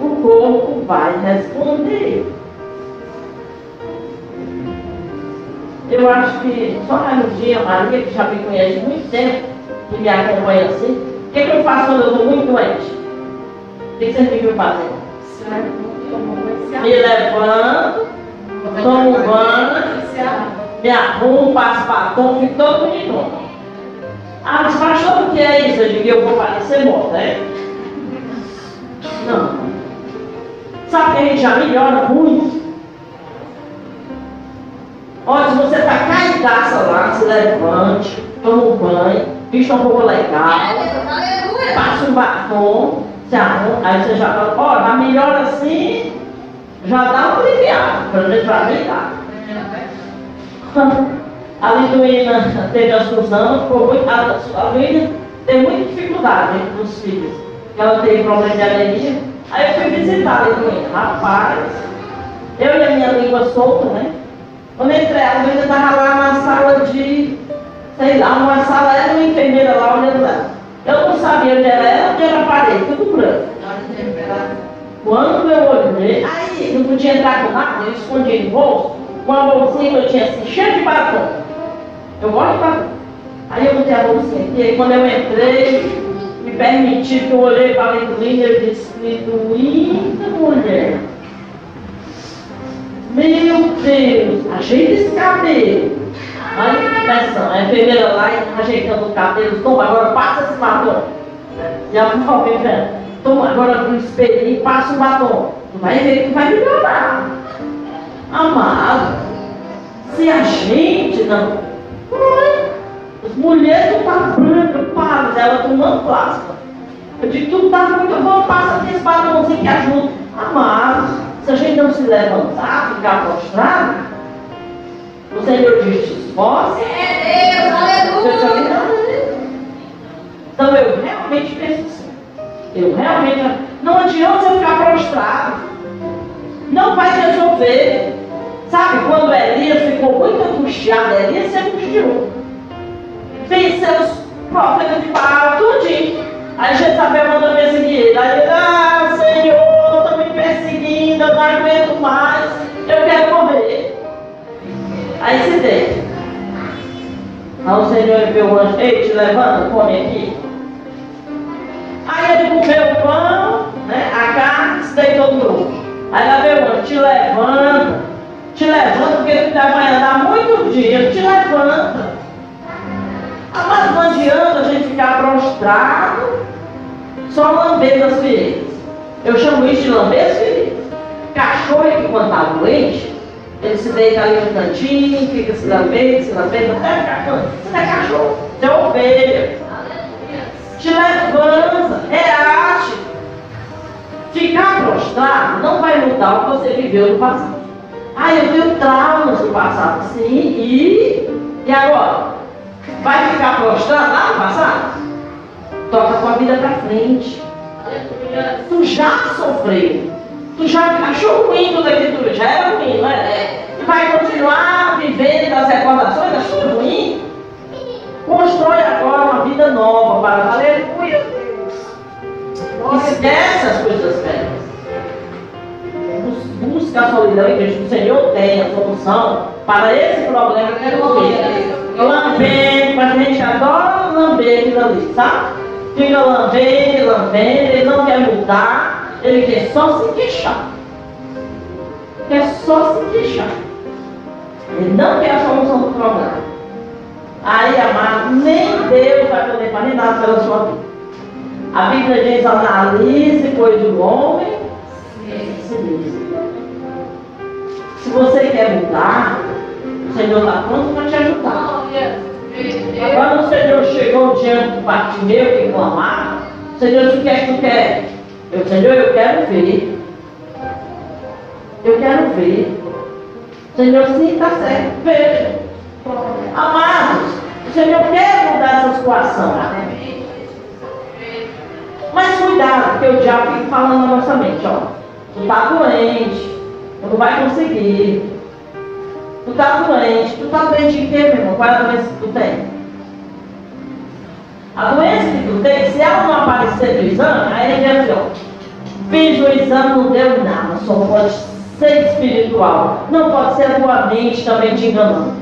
O corpo vai responder. Eu acho que só mais um dia, Maria, que já me conhece muito tempo, que me acompanha assim, o que, que eu faço quando eu estou muito doente? O que você fica fazendo? Me levanto, tomo banho, me arrumo, passo batom, fico todo bonito. Ah, mas pastor, o que é isso? Eu digo, eu vou parecer morta, é? Não. Sabe que a gente já melhora muito? Olha, se você está caidaça lá, se levante, toma um banho, vista um pouco legal, passa um batom, se arruma, aí você já fala, ó, tá melhor assim, já dá um aliviado, para mim dá. A Liduína teve a Suzana, ficou muito, a, a Liduína teve muita dificuldade com os filhos, porque ela teve problema de alergia. Aí eu fui visitar a Liduína, rapaz, eu e a minha língua solta, né? Quando entrei, a Liduína estava lá na sala de, sei lá, uma sala, era uma enfermeira lá olhando ela. Eu não sabia onde era ela, onde era a parede, tudo branco. Quando eu olhei, aí não podia entrar com nada, eu escondi no bolso, uma bolsinha que eu tinha assim, cheia de batom. Eu gosto de batom. Aí eu botei a bolsinha aqui, aí quando eu entrei, me permiti que eu olhei para a e eu disse, Liduína, mulher. Meu Deus, ajeita esse cabelo. Aí começando, a enfermeira lá ajeitando o cabelo, toma, agora passa esse batom. Já por favor, velho. Toma agora para o espelho e passa o batom. Tu vai ver que vai melhorar. Amado, se a gente não. Ai, as mulheres não estão brancas, pálidas, ela tomando plasma. Eu digo, tudo está muito bom, passa aqui esse batomzinho que ajuda. Amados, se a gente não se levantar, ficar prostrado, o Senhor diz, te esforce. É Deus, aleluia. Então eu realmente penso assim. Eu realmente. Não adianta você ficar prostrado. Não vai resolver. Sabe, quando Elias ficou muito angustiado, Elias se angustiou. Fez seus profetas de Baal, tudinho. Aí Jezabel mandou perseguir ele. Aí ele, ah, Senhor, estão me perseguindo, eu não aguento mais, eu quero morrer. Aí se deita. Aí o Senhor enviou o anjo, ei, te levanta, come aqui. Aí ele comeu o pão, né, a carne, se deitou no. Aí lá veio o anjo, te levanta, te levanta, porque tu vai andar muitos dias, te levanta. Ah, mas não adianta a gente ficar prostrado, só lambendo as feridas. Eu chamo isso de lamber as feridas. Cachorro que quando está doente, ele se deita ali no cantinho, fica se lambendo, se lambendo, até cachorro. Você é cachorro, você é ovelha. Te levanta, reage. Ficar prostrado não vai mudar o que você viveu no passado. Ah, eu tenho traumas do passado, sim, e, e agora? Vai ficar prostrado lá no passado? Toca a tua vida para frente. Tu já sofreu. Tu já achou ruim tudo aquilo tudo, já era ruim, não é? Tu vai continuar vivendo das recordações, achou ruim? Constrói agora uma vida nova para aleluia, Deus. Esquece as coisas velhas. Busca a solidão em Cristo. O Senhor tem a solução para esse problema que é você. Lambendo, mas a gente adora lamber aquilo ali, sabe? Fica lambendo, lambendo, ele não quer mudar, ele quer só se queixar. Quer só se queixar. Ele não quer a solução do problema. Aí, amado, nem Deus vai poder fazer nada pela sua vida. A Bíblia diz: analise, pois o homem se diz. Se você quer mudar, o Senhor está pronto para te ajudar. Quando o Senhor chegou diante do Bartimeu que clamava, o Senhor disse: O que é que tu quer? Eu, Senhor, eu quero ver. Eu quero ver. Senhor, sim, está certo. Veja. Amados, o Senhor quer mudar essa situação. Mas cuidado, porque o diabo fica falando na nossa mente, ó. Tu está doente, tu não vai conseguir. Tu está doente. Tu está doente de quê, meu irmão? Qual é a doença que tu tem? A doença que tu tem, se ela não aparecer no exame, aí ele diz assim, ó. Fiz o exame, não deu nada, só pode ser espiritual. Não pode ser a tua mente também te enganando.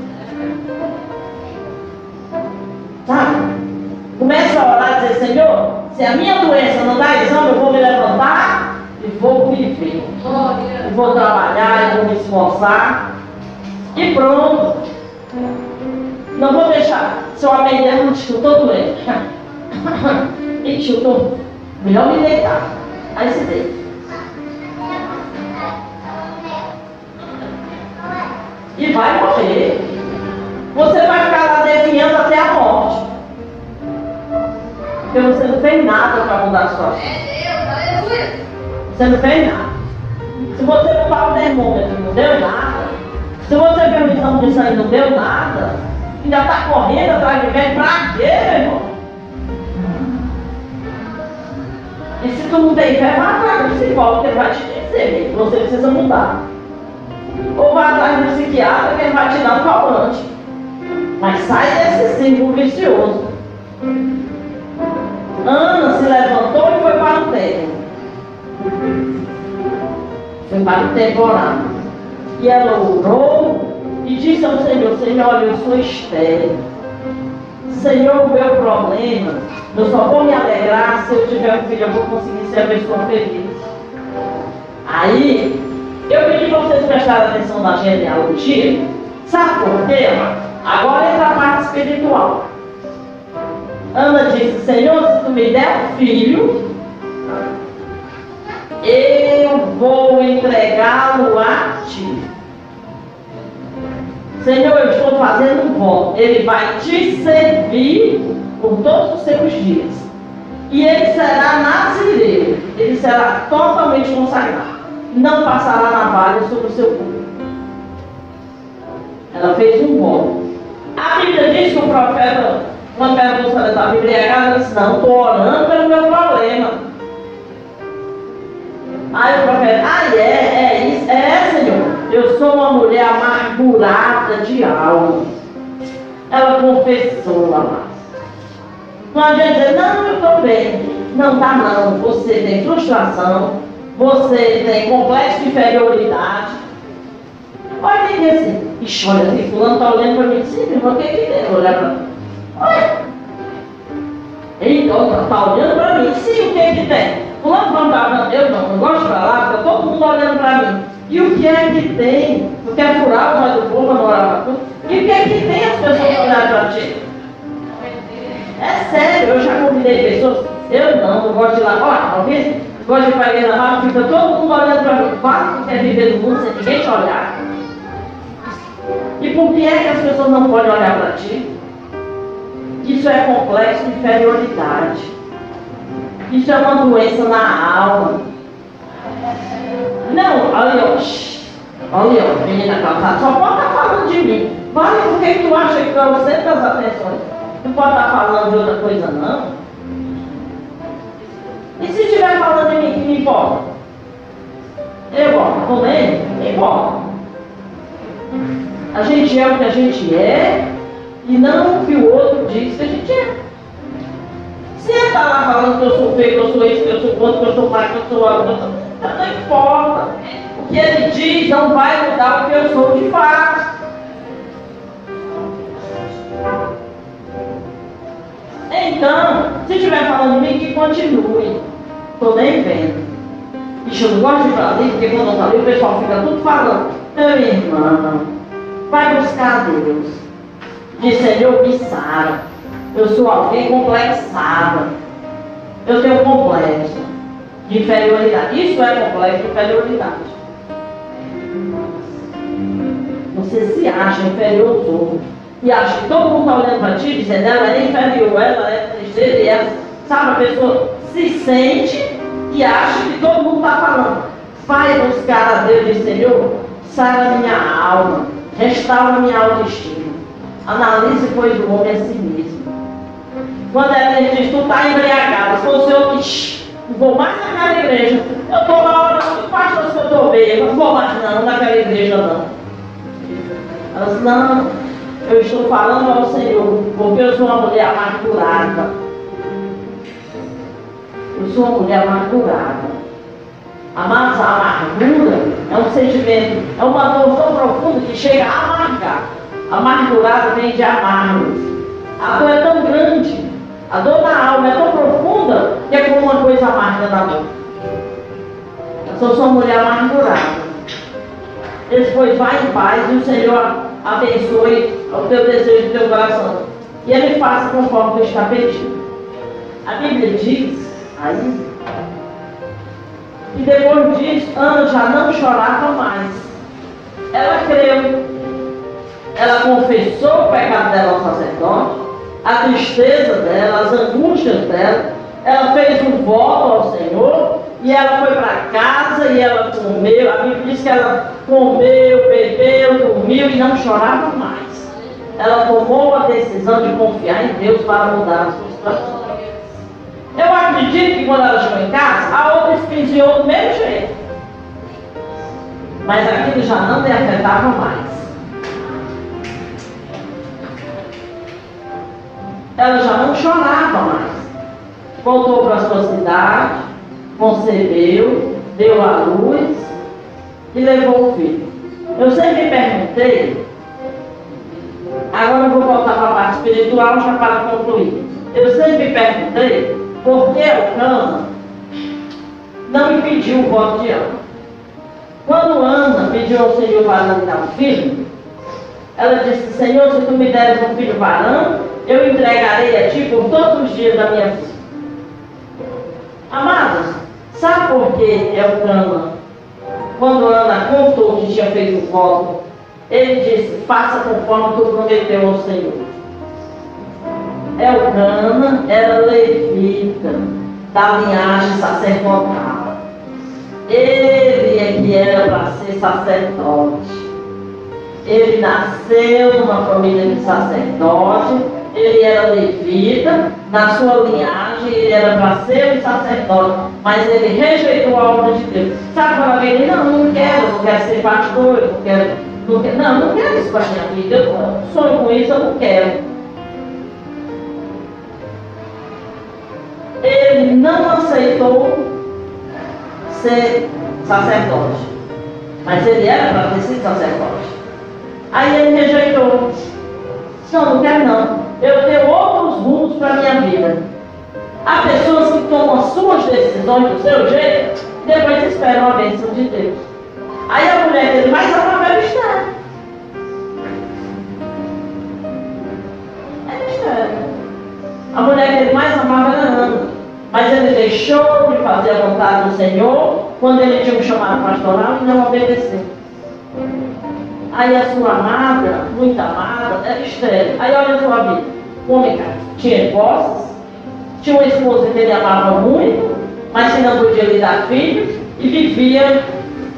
Sabe? Começa a orar e dizer, Senhor, se a minha doença não dá exame, eu vou me levantar e vou viver. E vou trabalhar, e vou me esforçar. E pronto. Não vou deixar. Seu amigo não estou doente. Eu estou. Melhor me deitar. Aí se deita. E vai morrer. Você vai ficar lá definhando até a morte. Porque você não fez nada para mudar a sua vida. Você não fez nada. Se você não o termômetro, não deu nada. Se você exame de sangue não deu nada, ainda está correndo atrás de mim, para quê, meu irmão? E se tu não tem fé, vai atrás do psicólogo que ele vai te dizer você precisa mudar. Ou vai atrás do psiquiatra que ele vai te dar um calmante. Mas sai desse círculo vicioso. Ana se levantou e foi para o templo. Foi para o templo orar. E ela orou e disse ao Senhor, Senhor, olha, eu sou estéreo. Senhor, o meu problema, eu só vou me alegrar se eu tiver um filho, eu vou conseguir ser a pessoa feliz. Aí, eu pedi para vocês prestarem atenção na genealogia. Sabe por quê? Agora entra a parte espiritual. Ana disse, Senhor, se tu me der um filho, eu vou entregá-lo a ti. Senhor, eu estou fazendo um voto. Ele vai te servir por todos os seus dias. E ele será nazireiro, ele será totalmente consagrado. Não passará navalha sobre o seu corpo. Ela fez um voto. A Bíblia diz que o profeta, se ela estava embriagada, ela disse, não, estou orando pelo meu problema. Aí o profeta, ah, é, é isso, é, Senhor. Eu sou uma mulher amargurada de alma. Ela confessou, amado. Não adianta dizer, não, eu estou bem. Não tá não. Você tem frustração, você tem complexo de inferioridade. Olha é assim. Ixi, olha assim, fulano está olhando para mim. Sim, irmão, o que que tem? Olhar para mim. Olha. Então, está olhando para mim. Sim, o que que tem? Está Eu não, gosto de falar, fica todo mundo olhando para mim. E o que é que tem? Tu quer furar o mais do povo, não orar para tu? E o que é que tem as pessoas olhando para ti? É sério, eu já convidei pessoas, eu não, não gosto de lá, olha, talvez, gosto de ir para a igreja lá, fica todo mundo olhando para mim, quase que quer viver no mundo sem ninguém te olhar. E por que é que as pessoas não podem olhar para ti? Isso é complexo de inferioridade. Isso é uma doença na alma. Não, olha, olha, menina calçada, só pode estar falando de mim. Vale, por que tu acha que para você das atenções? Não pode estar falando de outra coisa, não. E se estiver falando de mim, que me importa? Eu importa também? Me importa. A gente é o que a gente é e não o que o outro diz que a gente é. Ele está lá falando que eu sou feio, que eu sou isso, que eu sou quanto, que eu sou mais, que eu sou algo, não importa. O que ele diz não vai mudar o que eu sou de fato. Então, se estiver falando de mim, que continue. Estou nem vendo. Ixi, eu não gosto de falar ali, porque quando eu falo, o pessoal fica tudo falando. Meu irmão, vai buscar Deus. Diz, Senhor, me sara. Eu sou alguém complexada. Eu tenho complexo de inferioridade. Isso é complexo de inferioridade. Você se acha inferior aos outros e acha que todo mundo está olhando para ti, dizendo ela é inferior, ela é tristeza, e ela, sabe, a pessoa se sente e acha que todo mundo está falando. Vai buscar a Deus e Senhor, sara minha alma, restaura minha autoestima. Analise, pois, o homem a si mesmo. Quando ela diz, tu está embriagada, se fosse eu que vou mais naquela igreja, eu estou na hora, pastor, se eu estou bem, não vou mais não, naquela igreja não. Ela disse, não, eu estou falando ao Senhor, porque eu sou uma mulher amargurada. Eu sou uma mulher amargurada. Mas a amargura é um sentimento, é uma dor tão profunda que chega a amargar. Amargurada vem de amargos. A dor é tão grande, a dor na alma é tão profunda que é como uma coisa amarga na dor. Eu sou uma mulher amargurada. Eles pois vai em paz e o Senhor abençoe o teu desejo do teu coração. E ele faça conforme está pedindo. A Bíblia diz aí que depois disso Ana já não chorava mais. Ela creu. Ela confessou o pecado dela ao sacerdote, a tristeza dela, as angústias dela. Ela fez um voto ao Senhor e ela foi para casa e ela comeu. A Bíblia diz que ela comeu, bebeu, dormiu e não chorava mais. Ela tomou a decisão de confiar em Deus para mudar a sua situação. Eu acredito que quando ela chegou em casa, a outra espinhou do mesmo jeito. Mas aquilo já não lhe afetava mais. Ela já não chorava mais. Voltou para sua cidade, concebeu, deu à luz e levou o filho. Eu sempre perguntei, agora eu vou voltar para a parte espiritual já para concluir. Eu sempre perguntei por que Ana não impediu o voto de Ana. Quando Ana pediu ao Senhor para dar um filho, ela disse, Senhor, se tu me deres um filho varão, eu entregarei a ti por todos os dias da minha vida. Amados, Sabe por que Elcana, quando Ana contou que tinha feito o voto, ele disse, faça conforme tu prometeu ao Senhor. Elcana era levita. da linhagem sacerdotal. Ele é que era para ser sacerdote. Ele nasceu numa família de sacerdote, ele era levita, na sua linhagem ele era para ser um sacerdote, mas ele rejeitou a obra de Deus. Sabe quando alguém diz, não, não quero, não quero ser pastor, não quero, não, quero, não, não quero isso para minha vida, eu sonho com isso, eu não quero. Ele não aceitou ser sacerdote, mas ele era para sido sacerdote. Aí ele rejeitou. Não, não quero não. Eu tenho outros rumos para a minha vida. Há pessoas que tomam as suas decisões do seu jeito e depois esperam a bênção de Deus. Aí a mulher que ele mais amava era Esther. É. A mulher que ele mais amava era Ana. Mas ele deixou de fazer a vontade do Senhor quando ele tinha um chamado pastoral e não obedeceu. Aí a sua amada, muito amada, era estéreo. Aí olha a sua vida. O homem tinha posses, tinha uma esposa que ele amava muito, mas que não podia lhe dar filhos, e vivia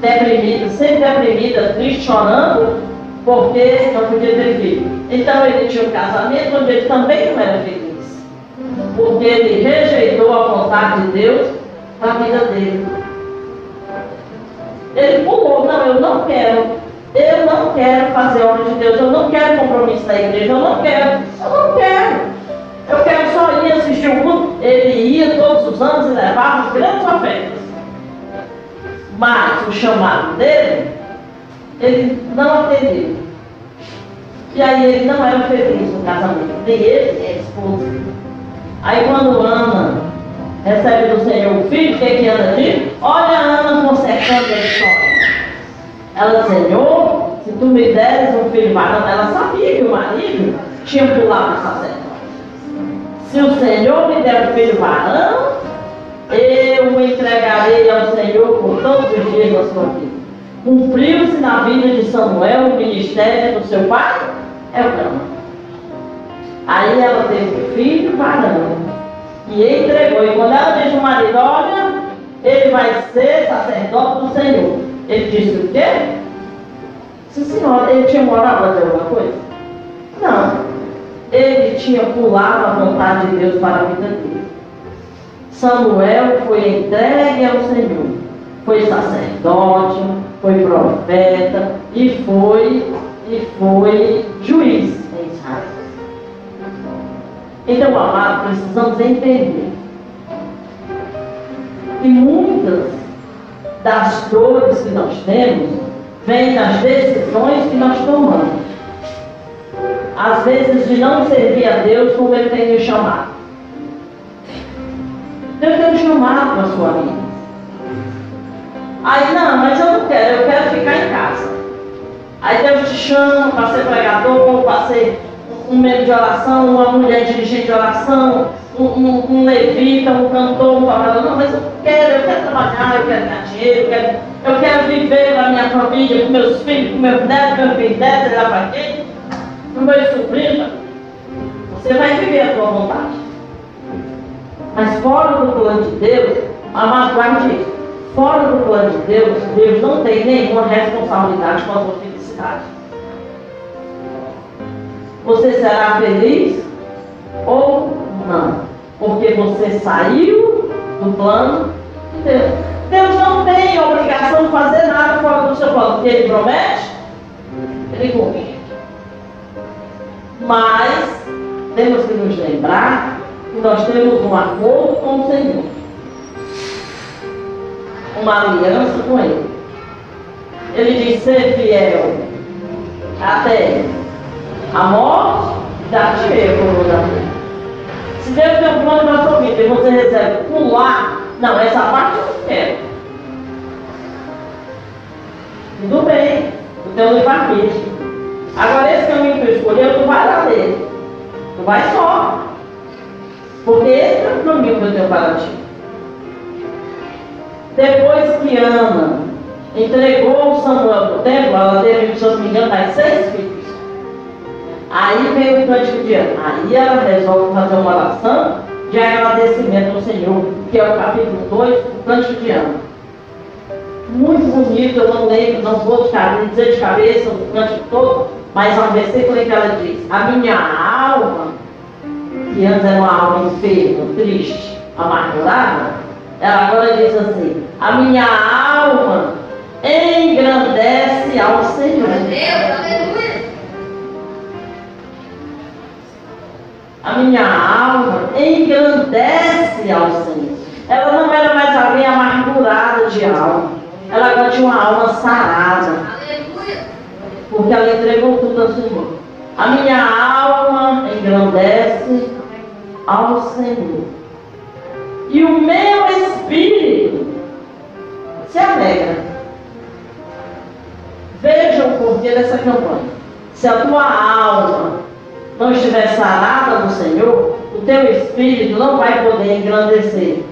deprimida, sempre deprimida, triste, chorando, porque não podia ter filho. Então ele tinha um casamento onde ele também não era feliz. Porque ele rejeitou a vontade de Deus na vida dele. Ele pulou, não, eu não quero eu não quero fazer obra de Deus, eu não quero compromisso da igreja, eu não quero, eu não quero. Eu quero só ir assistir o culto. Ele ia todos os anos e levava as grandes ofertas. Mas o chamado dele, ele não atendeu. E aí ele não era feliz no casamento, nem ele, nem a esposa. Aí quando Ana recebe do Senhor o filho, o que, é que Ana diz? Olha a Ana consertando a história. Ela, Senhor, se tu me deres um filho varão, ela sabia que o marido tinha pulado o sacerdote. Se o Senhor me der um filho varão, eu o entregarei ao Senhor por todos os dias da sua vida. Cumpriu-se na vida de Samuel o ministério do seu pai? É o grama. Aí ela teve um filho varão e entregou. E quando ela diz ao marido, olha, ele vai ser sacerdote do Senhor. Ele disse o quê? Sim, senhora, ele tinha moral para alguma coisa? Não. Ele tinha pulado a vontade de Deus para a vida dele. Samuel foi entregue ao Senhor. Foi sacerdote, foi profeta e foi, e foi juiz em Israel. Então, amado, precisamos entender que muitas das dores que nós temos vêm das decisões que nós tomamos. Às vezes de não servir a Deus como Ele tem nos chamado. Deus tem um chamado para a sua vida. Aí, não, mas eu não quero, eu quero ficar em casa. Aí Deus te chama para ser pregador, para ser um membro de oração, uma mulher dirigente de oração, um, um, um levita, um cantor, um tocador. Não, mas eu quero, eu quero trabalhar, eu quero ganhar dinheiro, eu quero, eu quero viver na minha família, com meus filhos, com meus netos, meus bisnetos, lá para quem? Com meus sobrinhos. Você vai viver a tua vontade. Mas fora do plano de Deus, amado, guarde isso. Fora do plano de Deus, Deus não tem nenhuma responsabilidade com a sua felicidade. Você será feliz ou não? Porque você saiu do plano de Deus. Deus não tem obrigação de fazer nada fora do seu plano. Porque Ele promete, Ele cumpre. Mas temos que nos lembrar que nós temos um acordo com o Senhor. Uma aliança com Ele. Ele diz ser fiel até a morte, dá-te eu, se Deus tem um plano na sua vida e você recebe pular, não, essa parte eu não quero. Tudo bem, o teu livre-arbítrio. Agora esse caminho que eu escolhi, tu vai lá dele. Tu vai só. Porque esse é o caminho que eu tenho para ti. Depois que Ana entregou Samuel no templo, ela teve, se eu não me engano, mais seis filhos. Aí veio o cântico de Ana. Aí ela resolve fazer uma oração de agradecimento ao Senhor, que é o capítulo 2, o Cântico de Ano. Muito bonito, eu não lembro, não vou dizer de cabeça o cântico todo, mas há um versículo em que ela diz: A minha alma, que antes era uma alma enferma, triste, amargurada, ela agora diz assim: A minha alma engrandece ao Senhor. Deus, A minha alma engrandece ao Senhor. Ela não era mais alguém amargurada de alma. Ela agora tinha uma alma sarada. Aleluia. Porque ela entregou tudo ao Senhor. A minha alma engrandece ao Senhor. E o meu espírito se alegra. Veja o porquê dessa campanha. Se a tua alma não estiver sarada no Senhor, o teu espírito não vai poder engrandecer.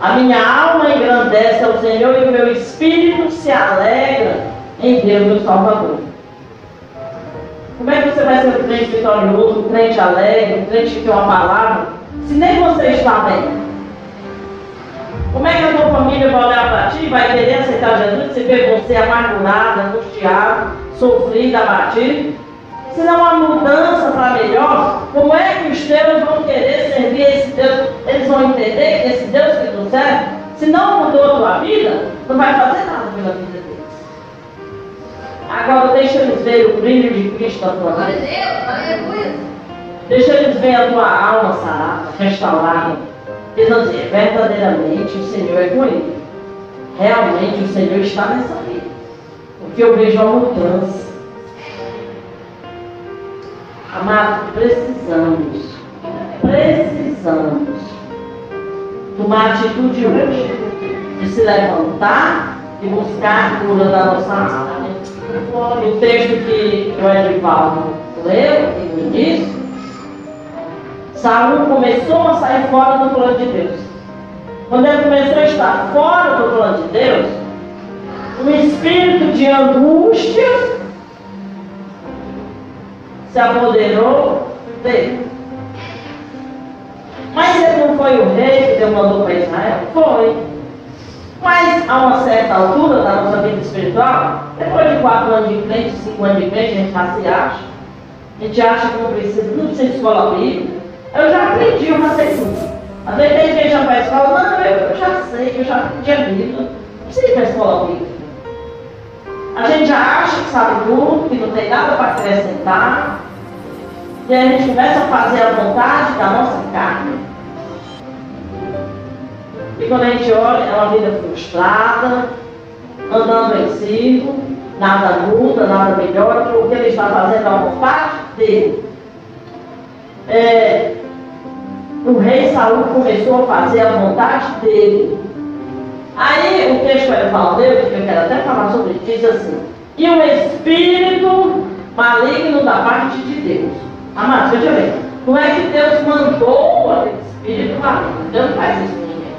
A minha alma engrandece ao Senhor e o meu espírito se alegra em Deus, meu Salvador. Como é que você vai ser um crente vitorioso, um crente alegre, um crente que tem uma palavra, se nem você está bem? Como é que a tua família vai olhar para ti, vai querer aceitar Jesus, se vê você amargurado, angustiado, sofrido, abatido? Se não há mudança para melhor, como é que os teus vão querer servir esse Deus? Eles vão entender que esse Deus que tu serve, se não mudou a tua vida, não vai fazer nada pela vida deles. Agora deixa eles ver o brilho de Cristo na tua vida. Deixa eles ver a tua alma sarada, restaurada. Eles vão dizer, verdadeiramente o Senhor é com ele. Realmente o Senhor está nessa vida. Porque eu vejo a mudança. Amado, precisamos, precisamos tomar atitude hoje de se levantar e buscar a cura da nossa alma. O texto que o Edivaldo leu no início, Saul começou a sair fora do plano de Deus. Quando ele começou a estar fora do plano de Deus, um espírito de angústia se apoderou dele. Mas ele não foi o rei que Deus mandou para Israel? Foi. Mas a uma certa altura da nossa vida espiritual, depois de quatro anos de crente, cinco anos de crente, a gente já se acha. A gente acha que não precisa, não precisa de escola bíblica. Eu já aprendi, sei tudo. Às vezes tem gente que já vai à escola, não, eu, eu já sei, eu já tinha Bíblia. Não precisa ir para a escola bíblica. A gente já acha que sabe tudo, que não tem nada para acrescentar. E a gente começa a fazer a vontade da nossa carne. E quando a gente olha, é uma vida frustrada, andando em círculo, nada muda, nada melhora, porque ele está fazendo a vontade dele. É, o rei Saul começou a fazer a vontade dele. Aí o texto eu falo dele, que eu quero até falar sobre isso, diz assim, e o espírito maligno da parte de Deus. Amados, veja bem, não é que Deus mandou aquele espírito maligno, Deus não faz isso com ninguém.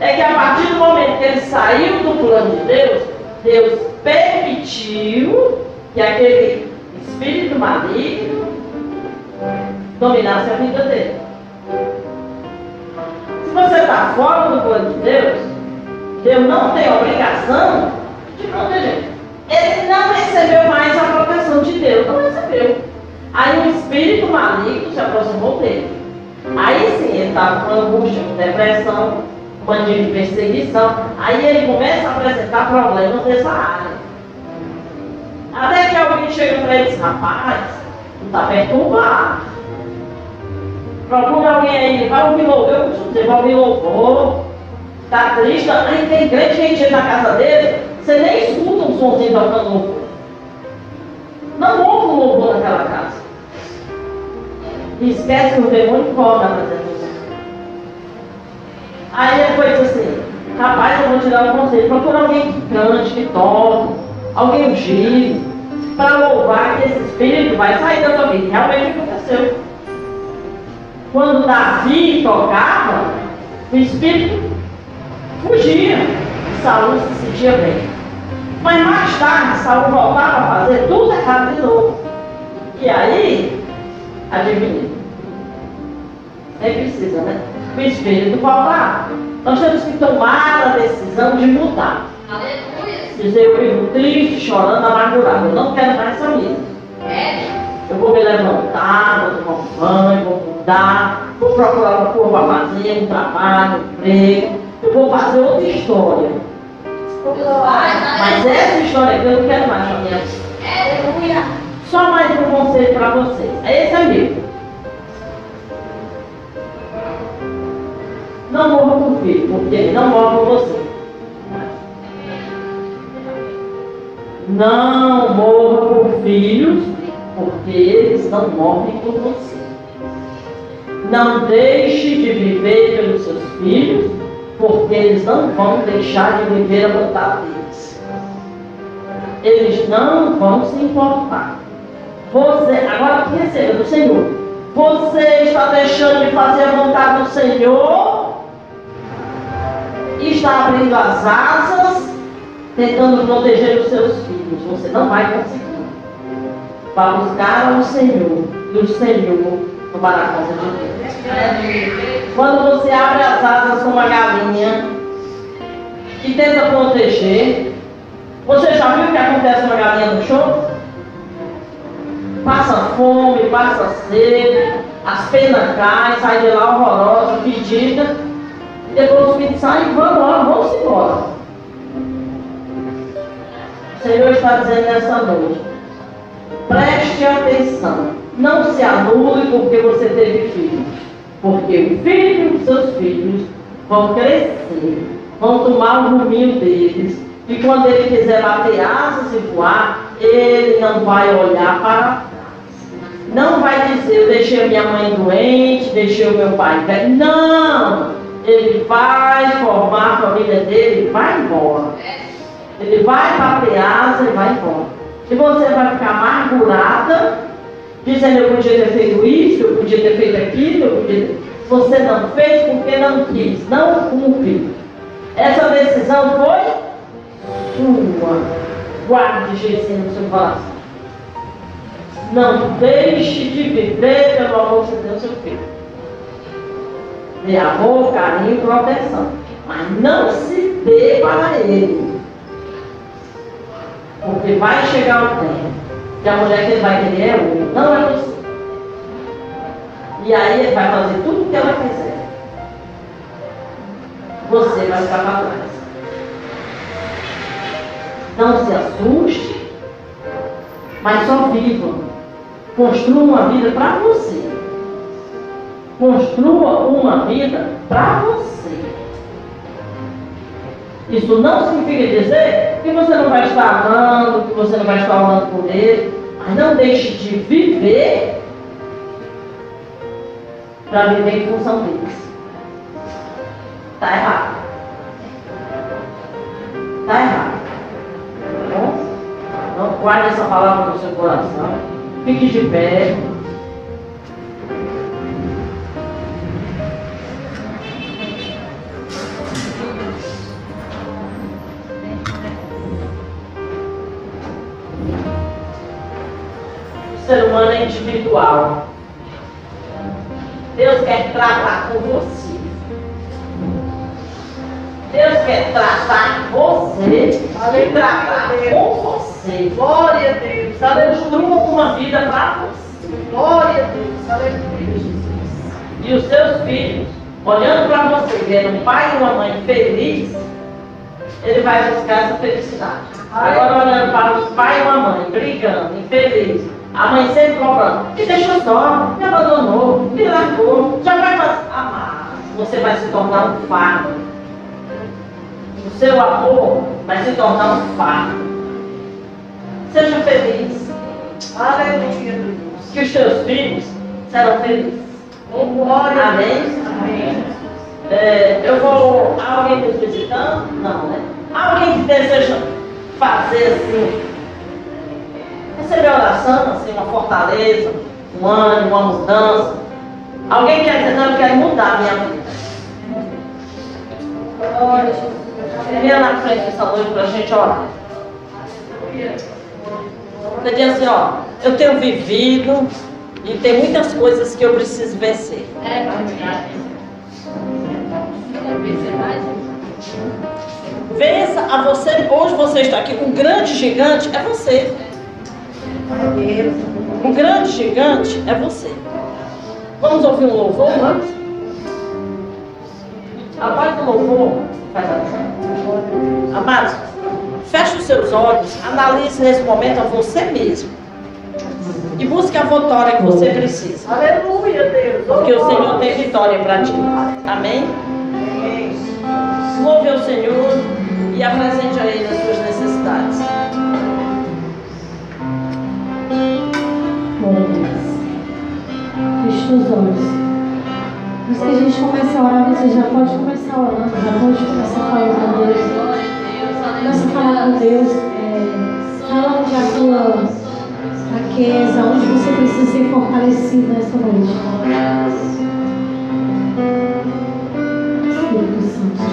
É que a partir do momento que ele saiu do plano de Deus, Deus permitiu que aquele espírito maligno dominasse a vida dele. Se você está fora do plano de Deus, Deus não tem obrigação de proteger. Ele não recebeu mais a proteção de Deus, não recebeu. Aí um espírito maligno se aproximou dele. Aí sim, ele estava com angústia, com depressão, com mania de perseguição. Aí ele começa a apresentar problemas nessa área. Até que alguém chega para ele e diz, rapaz, tu está perturbado. Procura alguém aí, vai ouvir louvor, eu costumo dizer, vai ouvir louvor, está triste, aí tem grande gente na casa dele, você nem escuta um somzinho tocando louvor. Não ouve o louvor naquela casa. E esquece que o demônio cobra na presença Senhor. Aí depois diz assim, rapaz, eu vou te dar um conselho, procura alguém que cante, que toque, alguém ungido, para louvar que esse espírito vai sair da tua vida. Realmente aconteceu. Quando Davi tocava, o espírito fugia. E Saul se sentia bem. Mas mais tarde, Saul voltava a fazer tudo errado de novo. E aí, adivinha? Nem precisa, né? O Espírito falar. Nós temos que tomar a decisão de mudar. Aleluia. Dizer, eu vivo triste, chorando, amargurado. Eu não quero mais essa vida. É. Eu vou me levantar, vou tomar um banho, vou mudar, vou procurar uma curva vazia, um trabalho, um emprego. Eu vou fazer outra história. Mas essa história aqui eu não quero mais vida. Aleluia. Só mais um conselho para vocês. Esse é meu. Não morra por filho, porque ele não morre por você. Não morra por filhos, porque eles não morrem por você. Não deixe de viver pelos seus filhos, porque eles não vão deixar de viver a vontade deles. Eles não vão se importar. Você, agora receba do Senhor. Você está deixando de fazer a vontade do Senhor está abrindo as asas, tentando proteger os seus filhos. Você não vai conseguir. Para buscar ao Senhor e o Conta de Deus. Quando você abre as asas como uma galinha e tenta proteger, você já viu o que acontece uma galinha no show? Passa fome, passa sede, as penas caem, sai de lá horrorosa, pedida, e depois os filhos saem e vão embora, vão-se embora. O Senhor está dizendo nessa noite, preste atenção, não se anule porque você teve filhos, porque o filho seus filhos vão crescer, vão tomar o ruminho deles, e quando ele quiser bater asas e voar, ele não vai olhar para trás. Não vai dizer, eu deixei minha mãe doente, deixei o meu pai velho. Não! Ele vai formar a família dele e vai embora. Ele vai bater asa e vai embora. E você vai ficar amargurada, dizendo eu podia ter feito isso, eu podia ter feito aquilo, eu podia ter... Você não fez porque não quis, não cumpriu. Essa decisão foi sua. Guarde Jesus no seu coração. Não deixe de viver pelo amor que você deu ao seu filho. Dê amor, carinho e proteção. Mas não se dê para ele. Porque vai chegar o tempo que a mulher que ele vai querer é outra, não é você. E aí ele vai fazer tudo o que ela quiser. Você vai ficar para trás. Não se assuste, mas só viva. Construa uma vida para você. Construa uma vida para você. Isso não significa dizer que você não vai estar amando, que você não vai estar amando por ele, mas não deixe de viver para viver em função deles. Está errado. Está errado. Tá bom? Então guarde essa palavra no seu coração. Fique de pé. Ser humano é individual. Deus quer tratar com você. Deus quer tratar você e tratar com você. Glória a Deus, aleluia. Uma vida para você. Glória a Deus, aleluia. E os seus filhos, olhando para você, vendo um pai e uma mãe feliz, ele vai buscar essa felicidade. Agora olhando para os pai e uma mãe brigando, infeliz, a mãe sempre cobrando, me deixou só, me abandonou, me largou, já vai fazer. Ah, você vai se tornar um fardo. O seu amor vai se tornar um fardo. Seja feliz. Aleluia. Que os seus filhos serão felizes. Oh, glória Amém? Amém. É, eu vou. Alguém nos visitando? Não, né? Alguém que deseja fazer assim, receber oração, assim, uma fortaleza, um ânimo, uma mudança. Alguém quer dizer, não, eu quero mudar a minha vida. Glória a Jesus. Venha na frente dessa noite para a gente orar. Você diz assim, ó, eu tenho vivido E tem muitas coisas que eu preciso vencer. É vencer mais? Vença a você, hoje você está aqui. Um grande gigante é você. Um grande gigante é você. Vamos ouvir um louvor, vamos? A voz do louvor faz. Amados, feche os seus olhos, analise nesse momento a você mesmo. E busque a vitória que você precisa. Aleluia, Deus. Porque o Senhor tem vitória para ti. Amém? Amém. Louve ao Senhor e apresente a Ele as suas necessidades. Glória a Deus. Feche os olhos. Mas que a gente começa a orar, você já pode começar orando, já pode começar falando com Deus. Começa a falar com Deus. É, fala onde a tua fraqueza, onde você precisa ser fortalecido nessa noite. Espírito Santo.